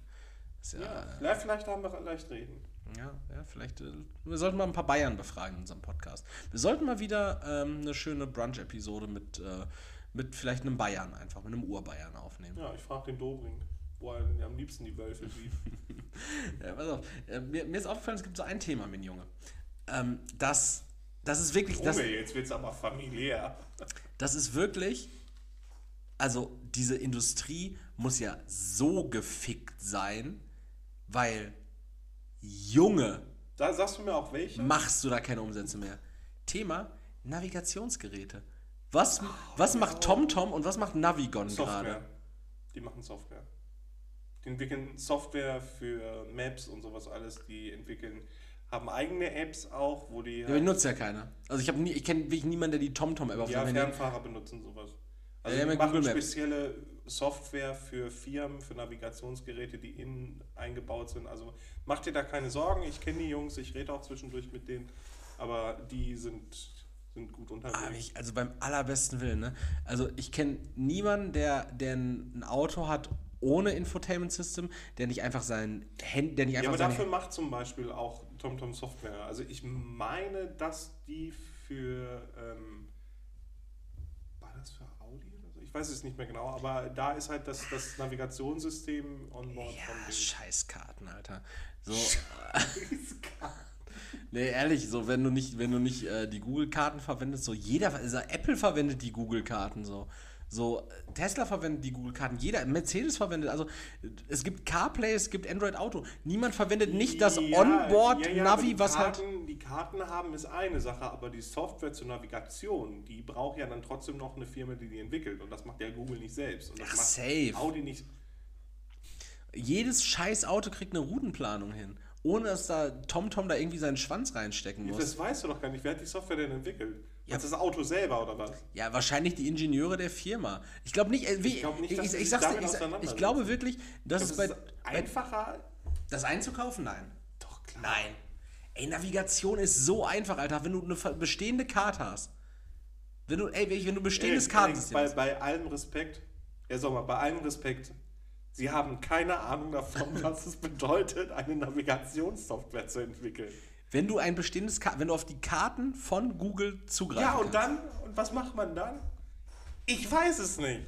Ja, Ja, vielleicht haben wir leicht reden. Ja, vielleicht. Äh, wir sollten mal ein paar Bayern befragen in unserem Podcast. Wir sollten mal wieder ähm, eine schöne Brunch-Episode mit, äh, mit vielleicht einem Bayern einfach, mit einem Urbayern aufnehmen. Ja, ich frage den Dobrindt, wo er denn am liebsten die Wölfe sieht. Ja, pass auf. Äh, mir, mir ist aufgefallen, es gibt so ein Thema, mein Junge. Ähm, das, das ist wirklich. Das, Junge, jetzt wird's aber familiär. das ist wirklich also diese Industrie muss ja so gefickt sein, weil Junge, Da sagst du mir auch welche? machst du da keine Umsätze mehr. Thema Navigationsgeräte. Was, was macht TomTom und was macht Navigon Software. gerade? Die machen Software. Die entwickeln Software für Maps und sowas alles. Die entwickeln, haben eigene Apps auch, wo die Ja, aber die nutzt ja keiner. Also ich habe nie, ich kenne wirklich niemanden, der die TomTom-App auf ja, Fernfahrer benutzen sowas. Also Ja, die machen spezielle Software für Firmen, für Navigationsgeräte, die innen eingebaut sind. Also macht dir da keine Sorgen. Ich kenne die Jungs, ich rede auch zwischendurch mit denen, aber die sind, sind gut unterwegs. Ah, ich, also beim allerbesten Willen, ne? Also ich kenne niemanden, der, der ein Auto hat ohne Infotainment System, der nicht einfach sein Handy, der nicht Ja, aber dafür macht zum Beispiel auch TomTom Software. Also ich meine, dass die für ähm, war das für Audi oder so? Ich weiß es nicht mehr genau, aber da ist halt das, das Navigationssystem on board ja, von. Scheißkarten, Alter. So. nee, ehrlich, so wenn du nicht, wenn du nicht äh, die Google-Karten verwendest, so jeder, also Apple verwendet die Google-Karten so. So, Tesla verwendet die Google-Karten, jeder, Mercedes verwendet, also es gibt CarPlay, es gibt Android Auto. Niemand verwendet nicht das Ja, ja, Onboard-Navi, die was halt. Karten, Die Karten haben ist eine Sache, aber die Software zur Navigation, die braucht ja dann trotzdem noch eine Firma, die die entwickelt. Und das macht ja Google nicht selbst. Und das Ach, macht safe. Audi nicht. Jedes scheiß Auto kriegt eine Routenplanung hin. Ohne dass da TomTom da irgendwie seinen Schwanz reinstecken muss. Das weißt du doch gar nicht. Wer hat die Software denn entwickelt? Ja. Ist das Auto selber oder was? Ja, wahrscheinlich die Ingenieure der Firma. Ich glaube nicht, äh, wie, Ich glaub nicht, ich, ich, sag's ich, ich glaube wirklich, dass Das es bei, ist einfacher. das einzukaufen, nein. Doch, klar. Nein. Ey, Navigation ist so einfach, Alter, wenn du eine bestehende Karte hast. Wenn du, ey, wenn du bestehendes Ey, Kartensystem bei, hast. bei allem Respekt, ja sag mal, bei allem Respekt, Sie haben keine Ahnung davon, was es bedeutet, eine Navigationssoftware zu entwickeln. Wenn du ein bestehendes Ka wenn du auf die Karten von Google zugreifen Ja, und kannst. dann, und was macht man dann? Ich weiß es nicht.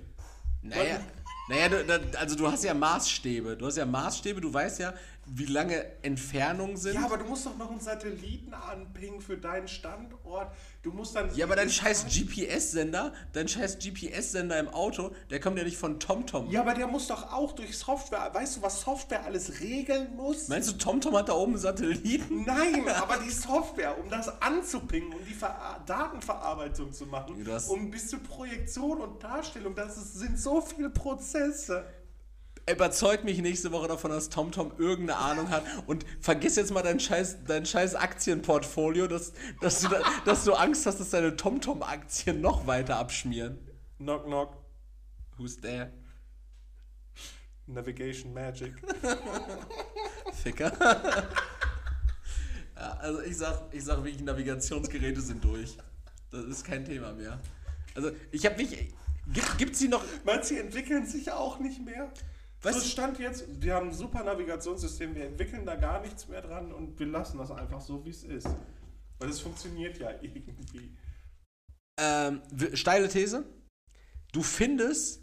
Naja, naja also du hast ja Maßstäbe. Du hast ja Maßstäbe, du weißt ja, wie lange Entfernungen sind. Ja, aber du musst doch noch einen Satelliten anpingen für deinen Standort. Du musst dann. Ja, aber dein scheiß GPS-Sender, dein scheiß GPS-Sender im Auto, der kommt ja nicht von TomTom. Ja, aber der muss doch auch durch Software. Weißt du, was Software alles regeln muss? Meinst du, TomTom hat da oben einen Satelliten? Nein, aber die Software, um das anzupingen, um die Ver Datenverarbeitung zu machen, um bis zur Projektion und Darstellung, das ist, sind so viele Prozesse. Überzeug mich nächste Woche davon, dass TomTom irgendeine Ahnung hat und vergiss jetzt mal dein scheiß, dein scheiß Aktienportfolio, dass, dass, du da, dass du Angst hast, dass deine TomTom-Aktien noch weiter abschmieren. Knock, knock. Who's there? Navigation Magic. Ficker. ja, also ich sag, ich sag wirklich, Navigationsgeräte sind durch. Das ist kein Thema mehr. Also ich habe mich. Gibt, gibt's die noch. Meinst du, die entwickeln sich auch nicht mehr? Weißt so stand jetzt, wir haben ein super Navigationssystem, wir entwickeln da gar nichts mehr dran und wir lassen das einfach so, wie es ist. Weil es funktioniert ja irgendwie. Ähm, steile These. Du findest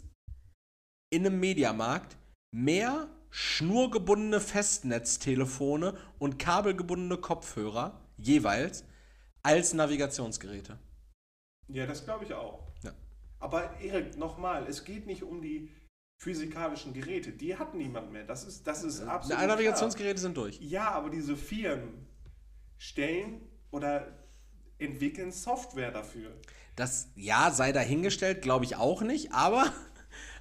in einem Mediamarkt mehr schnurgebundene Festnetztelefone und kabelgebundene Kopfhörer jeweils als Navigationsgeräte. Ja, das glaube ich auch. Ja. Aber Erik, nochmal, es geht nicht um die physikalischen Geräte. Die hat niemand mehr. Das ist, das ist absolut. Na, Navigationsgeräte sind durch. Ja, aber diese Firmen stellen oder entwickeln Software dafür. Das, ja, sei dahingestellt, glaube ich auch nicht, aber,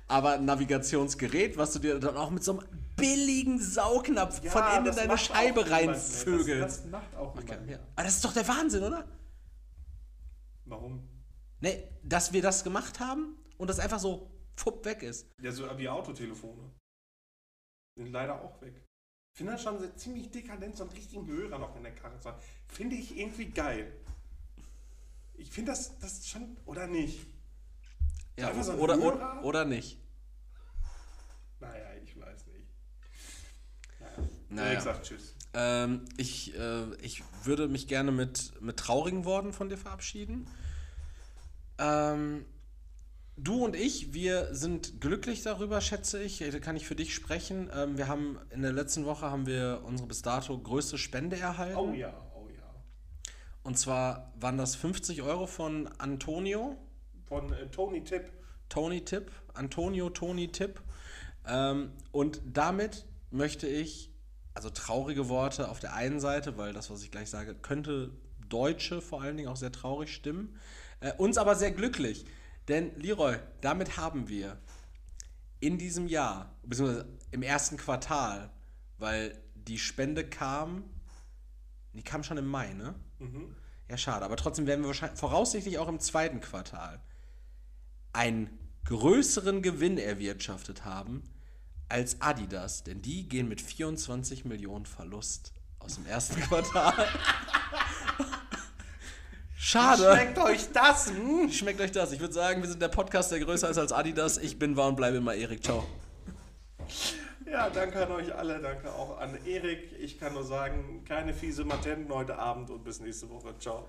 aber ein Navigationsgerät, was du dir dann auch mit so einem billigen Saugnapf Ja, von innen in deine Scheibe niemand reinvögelst. Das, das macht auch niemand Okay, mehr. ja. Aber das ist doch der Wahnsinn, oder? Warum? Ne, dass wir das gemacht haben und das einfach so fupp weg ist. Ja, so wie Autotelefone. Sind leider auch weg. Ich finde das schon so ziemlich dekadent, so einen richtigen Hörer noch in der Karre zu haben. Finde ich irgendwie geil. Ich finde das, das schon, oder nicht? Ja, so oder, oder, oder nicht. Naja, ich weiß nicht. Naja. Naja. Erik sagt Tschüss. Ähm, ich, äh, ich würde mich gerne mit, mit traurigen Worten von dir verabschieden. Ähm, du und ich, wir sind glücklich darüber, schätze ich. Da kann ich für dich sprechen. Ähm, wir haben in der letzten Woche haben wir unsere bis dato größte Spende erhalten. Oh ja, oh ja. Und zwar waren das 50 Euro von Antonio, Von äh, Tony Tipp. Tony Tipp. Antonio Toni Tipp. Ähm, und damit möchte ich, also traurige Worte auf der einen Seite, weil das, was ich gleich sage, könnte Deutsche vor allen Dingen auch sehr traurig stimmen. Äh, uns aber sehr glücklich. Denn, Leroy, damit haben wir in diesem Jahr, beziehungsweise im ersten Quartal, weil die Spende kam, die kam schon im Mai, ne? Mhm. Ja, schade. Aber trotzdem werden wir wahrscheinlich voraussichtlich auch im zweiten Quartal einen größeren Gewinn erwirtschaftet haben als Adidas, denn die gehen mit 24 Millionen Verlust aus dem ersten Quartal. Schade. Schmeckt euch das? Hm? Schmeckt euch das? Ich würde sagen, wir sind der Podcast, der größer ist als Adidas. Ich bin war und bleibe immer Erik. Ciao. Ja, danke an euch alle. Danke auch an Erik. Ich kann nur sagen, keine fiese Matenten heute Abend und bis nächste Woche. Ciao.